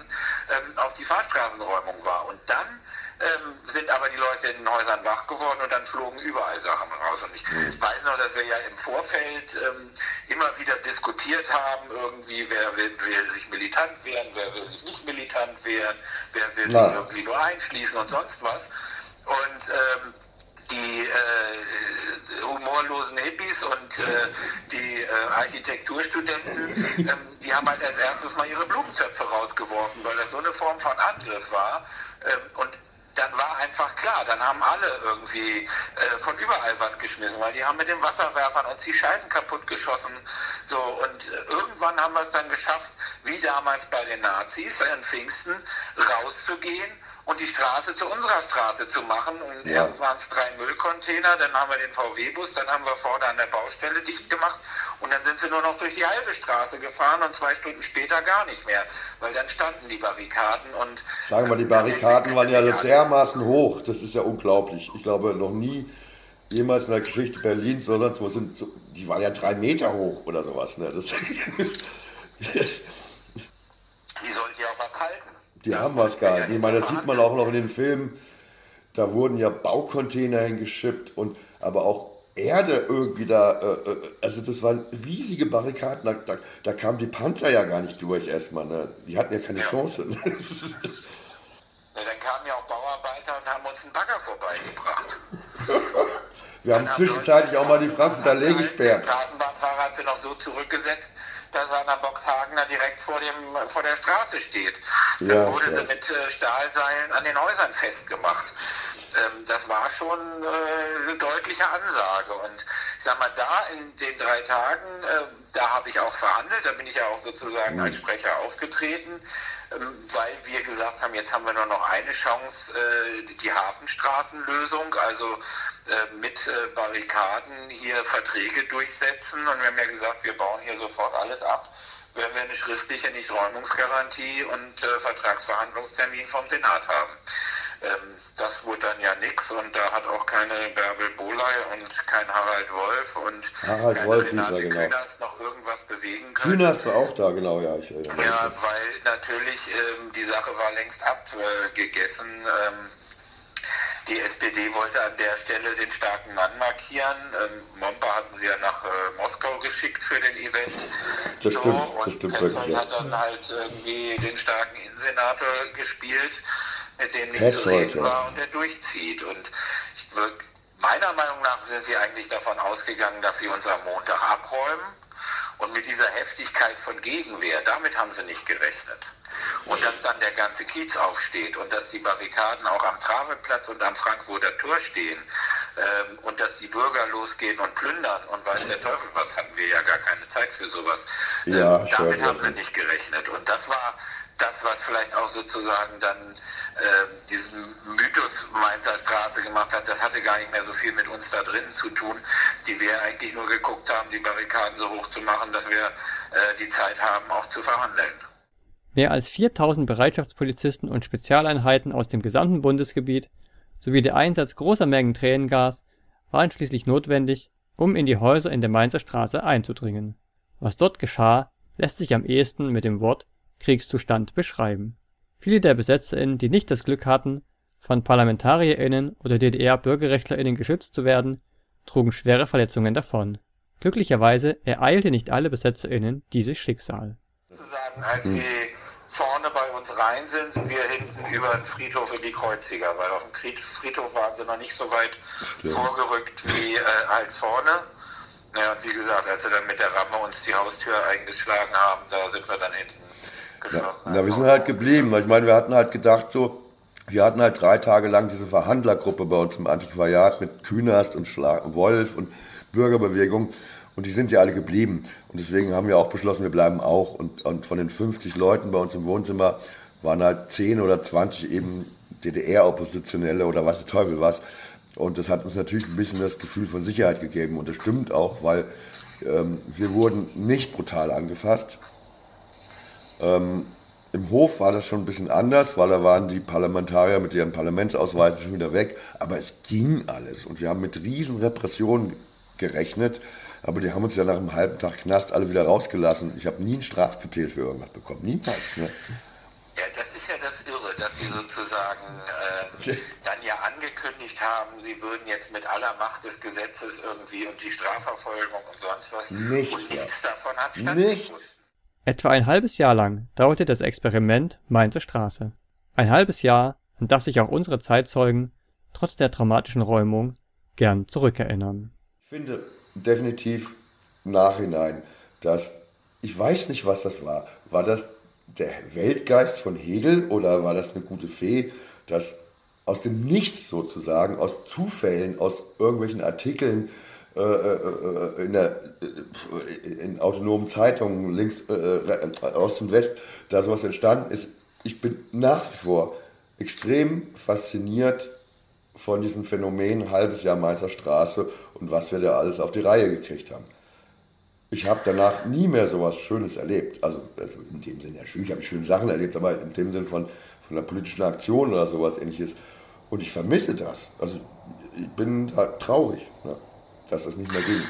ähm, auf die Fahrstraßenräumung war. Und dann ähm, sind aber die Leute in den Häusern wach geworden und dann flogen überall Sachen raus. Und ich mhm. weiß noch, dass wir ja im Vorfeld ähm, immer wieder diskutiert haben, irgendwie, wer will, will, sich militant wehren, wer will sich nicht militant wehren, wer will Na. sich irgendwie nur einschließen und sonst was. Und ähm, die äh, humorlosen Hippies und äh, die äh, Architekturstudenten, ähm, die haben halt als erstes mal ihre Blumentöpfe rausgeworfen, weil das so eine Form von Angriff war. Ähm, und dann war einfach klar, dann haben alle irgendwie äh, von überall was geschmissen, weil die haben mit den Wasserwerfern uns die Scheiben kaputt geschossen. So, und äh, irgendwann haben wir es dann geschafft, wie damals bei den Nazis in Pfingsten, rauszugehen und die Straße zu unserer Straße zu machen. Und ja. erst waren es drei Müllcontainer, dann haben wir den VW-Bus, dann haben wir vorne an der Baustelle dicht gemacht und dann sind sie nur noch durch die halbe Straße gefahren und zwei Stunden später gar nicht mehr, weil dann standen die Barrikaden und... Sagen wir, die Barrikaden waren ja dermaßen hoch, das ist ja unglaublich. Ich glaube, noch nie jemals in der Geschichte Berlins, sondern so sind, so, die waren ja drei Meter hoch oder sowas. Ne? Das, die sollten ja auch was halten. Die haben was gar nicht. Ich meine, das sieht man auch noch in den Filmen. Da wurden ja Baucontainer hingeschippt und aber auch Erde irgendwie da. Äh, äh, also das waren riesige Barrikaden. Da, da, da kamen die Panther ja gar nicht durch erstmal. Ne? Die hatten ja keine. Chance. ja, dann kamen ja auch Bauarbeiter und haben uns einen Bagger vorbeigebracht. Wir haben zwischenzeitlich auch mal die Frankfurter Allee gesperrt. Die Straßenbahnfahrer hat sie noch so zurückgesetzt, dass er an der Boxhagen da direkt vor, dem, vor der Straße steht. Dann ja, wurde ja. sie mit äh, Stahlseilen an den Häusern festgemacht. Ähm, das war schon äh, eine deutliche Ansage. Und ich sag mal, da in den drei Tagen, äh, da habe ich auch verhandelt, da bin ich ja auch sozusagen mhm. als Sprecher aufgetreten, ähm, weil wir gesagt haben, jetzt haben wir nur noch eine Chance, äh, die Hafenstraßenlösung, also äh, mit äh, Barrikaden hier Verträge durchsetzen. Und wir haben ja gesagt, wir bauen hier sofort alles ab wenn wir eine schriftliche Nichträumungsgarantie und äh, Vertragsverhandlungstermin vom Senat haben. Ähm, das wurde dann ja nichts und da hat auch keine Bärbel Boley und kein Harald Wolf und Harald keine Wolf Renate genau. Künast noch irgendwas bewegen können. Künast war auch da, genau, ja. Ich erinnere ja, weil natürlich ähm, die Sache war längst abgegessen. Ähm, die SPD wollte an der Stelle den starken Mann markieren. Ähm, Momper hatten sie ja nach äh, Moskau geschickt für den Event. Das so, stimmt, das und stimmt Petzold hat dann halt irgendwie den starken Innensenator gespielt mit dem nicht zu reden war und der durchzieht. Und ich, meiner Meinung nach sind sie eigentlich davon ausgegangen, dass sie uns am Montag abräumen. Und mit dieser Heftigkeit von Gegenwehr, damit haben sie nicht gerechnet. Und dass dann der ganze Kiez aufsteht und dass die Barrikaden auch am Travenplatz und am Frankfurter Tor stehen ähm, und dass die Bürger losgehen und plündern und weiß der Teufel was, hatten wir ja gar keine Zeit für sowas. Ähm, ja, damit haben sie nicht gerechnet. Und das war das, was vielleicht auch sozusagen dann äh, diesen Mythos Mainzer Straße gemacht hat, das hatte gar nicht mehr so viel mit uns da drinnen zu tun, die wir eigentlich nur geguckt haben, die Barrikaden so hoch zu machen, dass wir äh, die Zeit haben, auch zu verhandeln. Mehr als 4000 Bereitschaftspolizisten und Spezialeinheiten aus dem gesamten Bundesgebiet sowie der Einsatz großer Mengen Tränengas waren schließlich notwendig, um in die Häuser in der Mainzer Straße einzudringen. Was dort geschah, lässt sich am ehesten mit dem Wort Kriegszustand beschreiben. Viele der BesetzerInnen, die nicht das Glück hatten, von ParlamentarierInnen oder DDR-BürgerrechtlerInnen geschützt zu werden, trugen schwere Verletzungen davon. Glücklicherweise ereilte nicht alle BesetzerInnen dieses Schicksal. Sozusagen, als sie vorne bei uns rein sind, sind wir hinten über den Friedhof in die Kreuziger, weil auf dem Friedhof waren sie noch nicht so weit Stimmt. vorgerückt wie äh, halt vorne. Ja, und wie gesagt, als sie dann mit der Ramme uns die Haustür eingeschlagen haben, da sind wir dann hinten geschlossen. Ja, ja wir sind halt geblieben. Ich meine, wir hatten halt gedacht, so, wir hatten halt drei Tage lang diese Verhandlergruppe bei uns im Antiquariat mit Künast und Schla Wolf und Bürgerbewegung und die sind ja alle geblieben. Und deswegen haben wir auch beschlossen, wir bleiben auch. Und, und von den 50 Leuten bei uns im Wohnzimmer waren halt 10 oder 20 eben DDR-Oppositionelle oder was der Teufel was. Und das hat uns natürlich ein bisschen das Gefühl von Sicherheit gegeben. Und das stimmt auch, weil ähm, wir wurden nicht brutal angefasst. Ähm, Im Hof war das schon ein bisschen anders, weil da waren die Parlamentarier mit ihren Parlamentsausweisen schon wieder weg. Aber es ging alles. Und wir haben mit riesen Repressionen gerechnet. Aber die haben uns ja nach einem halben Tag Knast alle wieder rausgelassen. Ich habe nie einen Strafbefehl für irgendwas bekommen. Niemals. Ne? Ja, das ist ja das Irre, dass sie sozusagen äh, dann ja angekündigt haben, sie würden jetzt mit aller Macht des Gesetzes irgendwie und die Strafverfolgung und sonst was. Nichts, und nichts davon hat Nichts. Etwa ein halbes Jahr lang dauerte das Experiment Mainzer Straße. Ein halbes Jahr, an das sich auch unsere Zeitzeugen, trotz der traumatischen Räumung, gern zurückerinnern. Ich finde definitiv Nachhinein, dass ich weiß nicht, was das war. War das der Weltgeist von Hegel oder war das eine gute Fee, dass aus dem Nichts sozusagen, aus Zufällen, aus irgendwelchen Artikeln äh, äh, in, der, äh, in autonomen Zeitungen links, äh, Ost und West, da sowas entstanden ist. Ich bin nach wie vor extrem fasziniert von diesem Phänomen halbes Jahr Meisterstraße und was wir da alles auf die Reihe gekriegt haben. Ich habe danach nie mehr sowas Schönes erlebt. Also, also in dem Sinne, natürlich habe ich schöne Sachen erlebt, aber in dem Sinne von, von einer politischen Aktion oder sowas ähnliches. Und ich vermisse das. Also ich bin da traurig, ne, dass das nicht mehr ging.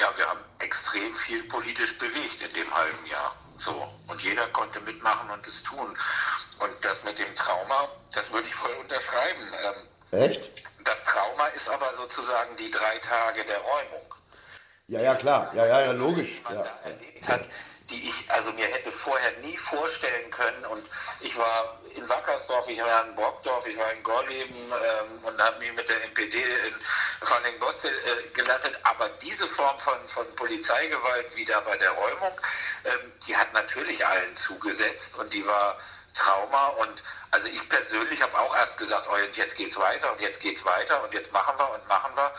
Ja, wir haben extrem viel politisch bewegt in dem halben Jahr. So. Und jeder konnte mitmachen und es tun. Und das mit dem Trauma, das würde ich voll unterschreiben. Ähm, Echt? das Trauma ist aber sozusagen die drei Tage der Räumung. Ja, ja, klar. Ja, ja, ja, logisch. man Ja. da erlebt hat, die ich also mir hätte vorher nie vorstellen können. Und ich war in Wackersdorf, ich war in Brockdorf, ich war in Gorleben ähm, und habe mich mit der NPD in Falling-Boste äh, gelandet. Aber diese Form von, von Polizeigewalt wie da bei der Räumung, ähm, die hat natürlich allen zugesetzt und die war Trauma und also ich persönlich habe auch erst gesagt, oh, jetzt geht's weiter und jetzt geht's weiter und jetzt machen wir und machen wir.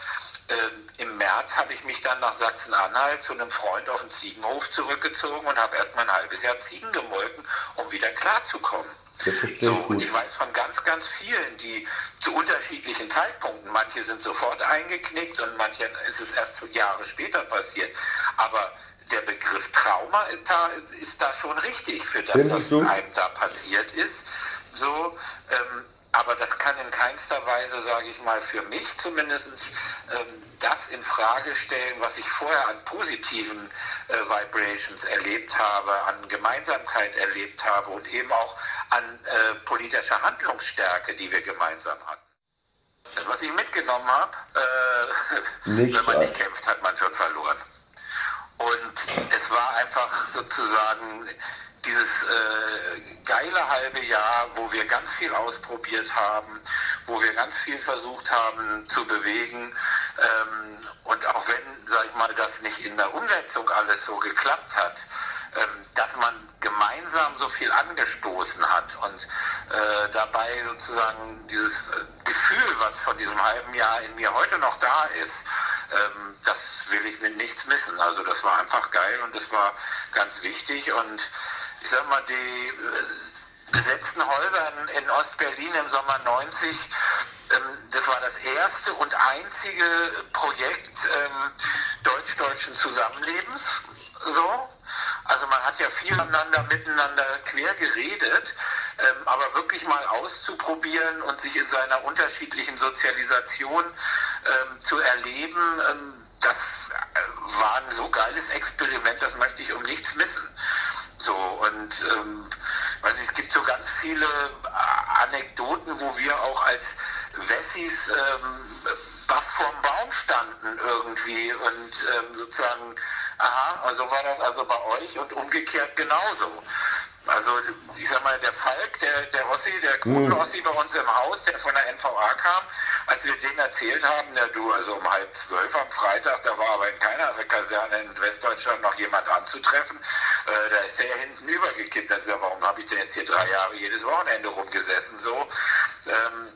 Ähm, Im März habe ich mich dann nach Sachsen-Anhalt zu einem Freund auf den Ziegenhof zurückgezogen und habe erst mal ein halbes Jahr Ziegen gemolken, um wieder klarzukommen. So, ich und gut. ich weiß von ganz, ganz vielen, die zu unterschiedlichen Zeitpunkten, manche sind sofort eingeknickt und manche ist es erst Jahre später passiert. Aber der Begriff Trauma ist da, ist da schon richtig für das, Findest was du? einem da passiert ist. So, ähm, aber das kann in keinster Weise, sage ich mal, für mich zumindest ähm, das in Frage stellen, was ich vorher an positiven äh, Vibrations erlebt habe, an Gemeinsamkeit erlebt habe und eben auch an äh, politischer Handlungsstärke, die wir gemeinsam hatten. Was ich mitgenommen habe, äh, wenn man nicht kämpft, hat man schon verloren. Und es war einfach sozusagen dieses äh, geile halbe Jahr, wo wir ganz viel ausprobiert haben, wo wir ganz viel versucht haben zu bewegen. Ähm, und auch wenn, sag ich mal, das nicht in der Umsetzung alles so geklappt hat, ähm, dass man gemeinsam so viel angestoßen hat und äh, dabei sozusagen dieses äh, Gefühl, was von diesem halben Jahr in mir heute noch da ist, ähm, das will ich mit nichts missen. Also das war einfach geil und das war ganz wichtig und ich sag mal, die äh, besetzten Häuser in, in Ostberlin im Sommer 90, ähm, das war das erste und einzige Projekt ähm, deutsch-deutschen Zusammenlebens. So. Also man hat ja viel aneinander, miteinander quer geredet, ähm, aber wirklich mal auszuprobieren und sich in seiner unterschiedlichen Sozialisation ähm, zu erleben, ähm, das äh, war ein so geiles Experiment, das möchte ich um nichts missen. So und ähm, weiß es gibt so ganz viele äh, Anekdoten, wo wir auch als Wessis ähm, baff vorm Baum standen irgendwie und ähm, sozusagen, aha, also war das also bei euch und umgekehrt genauso. Also ich sag mal, der Falk, der, der Ossi, der Quoten-Ossi bei uns im Haus, der von der NVA kam, als wir den erzählt haben, na du, also um halb zwölf am Freitag, da war aber in keiner Kaserne in Westdeutschland noch jemand anzutreffen, äh, da ist der ja hinten übergekippt. Also warum habe ich denn jetzt hier drei Jahre jedes Wochenende rumgesessen so? Ähm,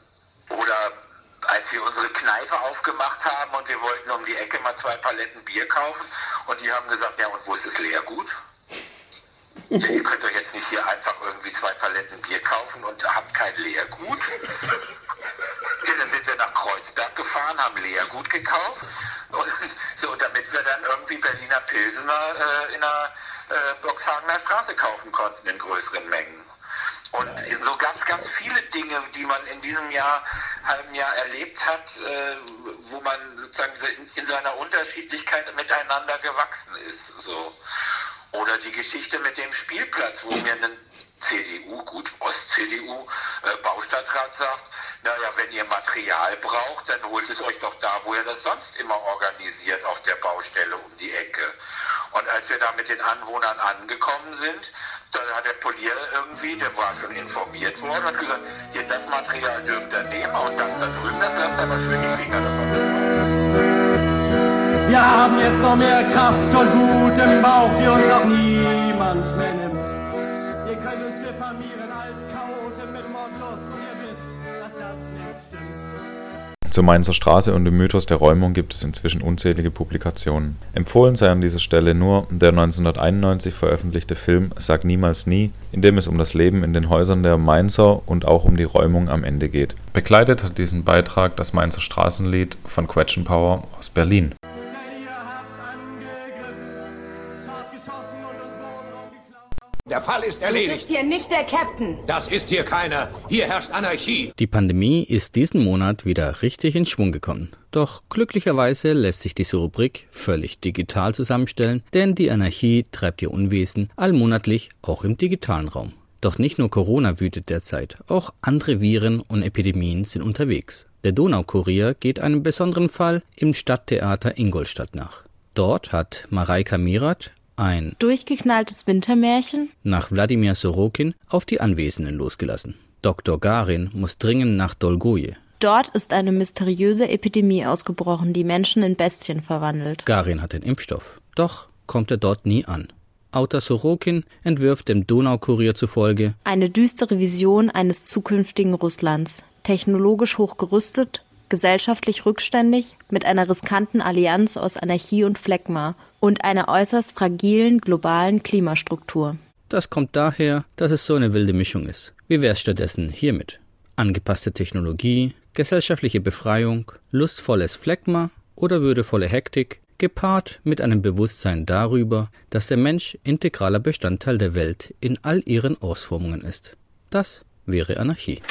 oder als wir unsere Kneipe aufgemacht haben und wir wollten um die Ecke mal zwei Paletten Bier kaufen und die haben gesagt, ja und wo ist das Leergut? Ihr könnt doch jetzt nicht hier einfach irgendwie zwei Paletten Bier kaufen und habt kein Leergut. Ja, dann sind wir nach Kreuzberg gefahren, haben Leergut gekauft. Und, so, damit wir dann irgendwie Berliner Pilsener äh, in der äh, Boxhagener Straße kaufen konnten in größeren Mengen. Und so ganz, ganz viele Dinge, die man in diesem Jahr, halben Jahr erlebt hat, äh, wo man sozusagen in, in seiner Unterschiedlichkeit miteinander gewachsen ist. So. Oder die Geschichte mit dem Spielplatz, wo mir ein CDU, gut, Ost-CDU, äh, Baustadtrat sagt, naja, wenn ihr Material braucht, dann holt es euch doch da, wo ihr das sonst immer organisiert, auf der Baustelle um die Ecke. Und als wir da mit den Anwohnern angekommen sind, dann hat der Polier irgendwie, der war schon informiert worden, hat gesagt, hier, das Material dürft ihr nehmen und das da drüben, das lasst aber schön die Finger davon. Wir haben jetzt noch mehr Kraft und Mut im Bauch, die uns auch niemand mehr nimmt. Ihr könnt uns diffamieren als Chaoten mit Mordlust und ihr wisst, dass das nicht stimmt. Zur Mainzer Straße und dem Mythos der Räumung gibt es inzwischen unzählige Publikationen. Empfohlen sei an dieser Stelle nur der 1991 veröffentlichte Film Sag niemals nie, in dem es um das Leben in den Häusern der Mainzer und auch um die Räumung am Ende geht. Begleitet hat diesen Beitrag das Mainzer Straßenlied von Quetschen Power aus Berlin. Der Fall ist Du erledigt. bist hier nicht der Captain. Das ist hier keiner. Hier herrscht Anarchie. Die Pandemie ist diesen Monat wieder richtig in Schwung gekommen. Doch glücklicherweise lässt sich diese Rubrik völlig digital zusammenstellen, denn die Anarchie treibt ihr Unwesen allmonatlich auch im digitalen Raum. Doch nicht nur Corona wütet derzeit, auch andere Viren und Epidemien sind unterwegs. Der Donaukurier geht einem besonderen Fall im Stadttheater Ingolstadt nach. Dort hat Mareika Mirat ein Durchgeknalltes Wintermärchen? nach Wladimir Sorokin auf die Anwesenden losgelassen. Dr. Garin muss dringend nach Dolgoje. Dort ist eine mysteriöse Epidemie ausgebrochen, die Menschen in Bestien verwandelt. Garin hat den Impfstoff. Doch kommt er dort nie an. Autor Sorokin entwirft dem Donaukurier zufolge Eine düstere Vision eines zukünftigen Russlands. Technologisch hochgerüstet, gesellschaftlich rückständig, mit einer riskanten Allianz aus Anarchie und Phlegma und einer äußerst fragilen globalen Klimastruktur. Das kommt daher, dass es so eine wilde Mischung ist. Wie wär's stattdessen hiermit? Angepasste Technologie, gesellschaftliche Befreiung, lustvolles Phlegma oder würdevolle Hektik, gepaart mit einem Bewusstsein darüber, dass der Mensch integraler Bestandteil der Welt in all ihren Ausformungen ist. Das wäre Anarchie.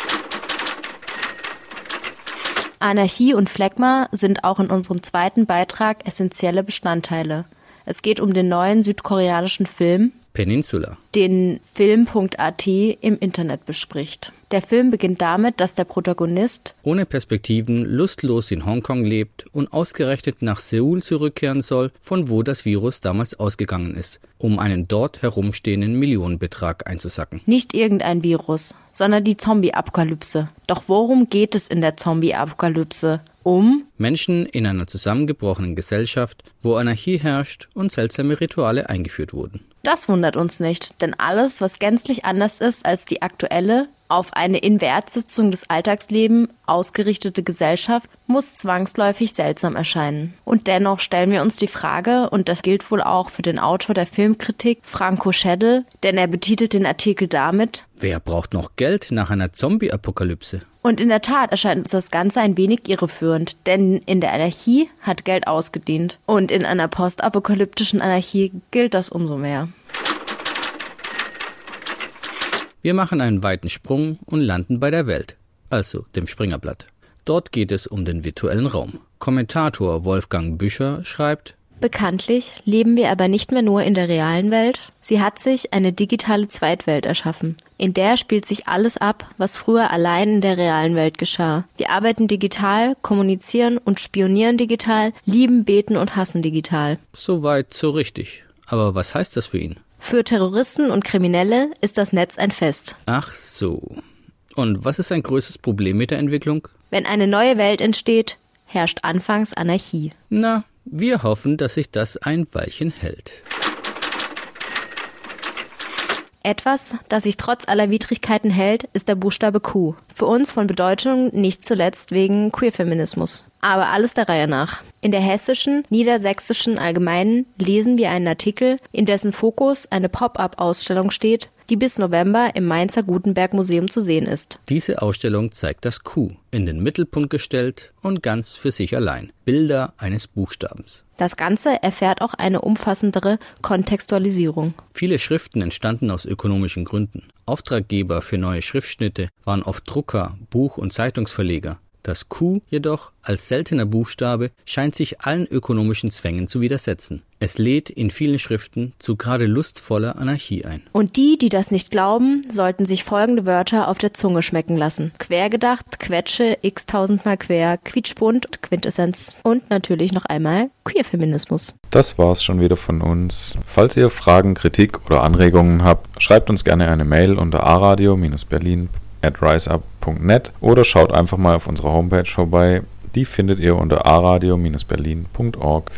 Anarchie und Phlegma sind auch in unserem zweiten Beitrag essentielle Bestandteile. Es geht um den neuen südkoreanischen Film, Peninsula. den Film.at im Internet bespricht. Der Film beginnt damit, dass der Protagonist ohne Perspektiven lustlos in Hongkong lebt und ausgerechnet nach Seoul zurückkehren soll, von wo das Virus damals ausgegangen ist, um einen dort herumstehenden Millionenbetrag einzusacken. nicht irgendein Virus, sondern die Zombie-Apokalypse. Doch worum geht es in der Zombie-Apokalypse? Um Menschen in einer zusammengebrochenen Gesellschaft, wo Anarchie herrscht und seltsame Rituale eingeführt wurden. Das wundert uns nicht, denn alles, was gänzlich anders ist als die aktuelle, auf eine Inwertsitzung des Alltagslebens ausgerichtete Gesellschaft, muss zwangsläufig seltsam erscheinen. Und dennoch stellen wir uns die Frage, und das gilt wohl auch für den Autor der Filmkritik, Franco Schädel, denn er betitelt den Artikel damit, Wer braucht noch Geld nach einer Zombie-Apokalypse? Und in der Tat erscheint uns das Ganze ein wenig irreführend, denn in der Anarchie hat Geld ausgedient. Und in einer postapokalyptischen Anarchie gilt das umso mehr. Wir machen einen weiten Sprung und landen bei der Welt, also dem Springerblatt. Dort geht es um den virtuellen Raum. Kommentator Wolfgang Büscher schreibt, Bekanntlich leben wir aber nicht mehr nur in der realen Welt. Sie hat sich eine digitale Zweitwelt erschaffen. In der spielt sich alles ab, was früher allein in der realen Welt geschah. Wir arbeiten digital, kommunizieren und spionieren digital, lieben, beten und hassen digital. soweit so richtig. Aber was heißt das für ihn? Für Terroristen und Kriminelle ist das Netz ein Fest. Ach so. Und was ist ein größtes Problem mit der Entwicklung? Wenn eine neue Welt entsteht, herrscht anfangs Anarchie. Na, wir hoffen, dass sich das ein Weilchen hält. Etwas, das sich trotz aller Widrigkeiten hält, ist der Buchstabe Q. Für uns von Bedeutung nicht zuletzt wegen Queerfeminismus. Aber alles der Reihe nach. In der hessischen, niedersächsischen Allgemeinen lesen wir einen Artikel, in dessen Fokus eine Pop-up-Ausstellung steht, die bis November im Mainzer Gutenberg Museum zu sehen ist. Diese Ausstellung zeigt das Q, in den Mittelpunkt gestellt und ganz für sich allein. Bilder eines Buchstabens. Das Ganze erfährt auch eine umfassendere Kontextualisierung. Viele Schriften entstanden aus ökonomischen Gründen. Auftraggeber für neue Schriftschnitte waren oft Drucker, Buch- und Zeitungsverleger. Das Q jedoch als seltener Buchstabe scheint sich allen ökonomischen Zwängen zu widersetzen. Es lädt in vielen Schriften zu gerade lustvoller Anarchie ein. Und die, die das nicht glauben, sollten sich folgende Wörter auf der Zunge schmecken lassen. Quergedacht, Quetsche, x-tausendmal quer, quietschbunt, Quintessenz und natürlich noch einmal Queerfeminismus. Das war's schon wieder von uns. Falls ihr Fragen, Kritik oder Anregungen habt, schreibt uns gerne eine Mail unter aradio-berlin at riseup.net oder schaut einfach mal auf unserer Homepage vorbei. Die findet ihr unter aradio-berlin.org.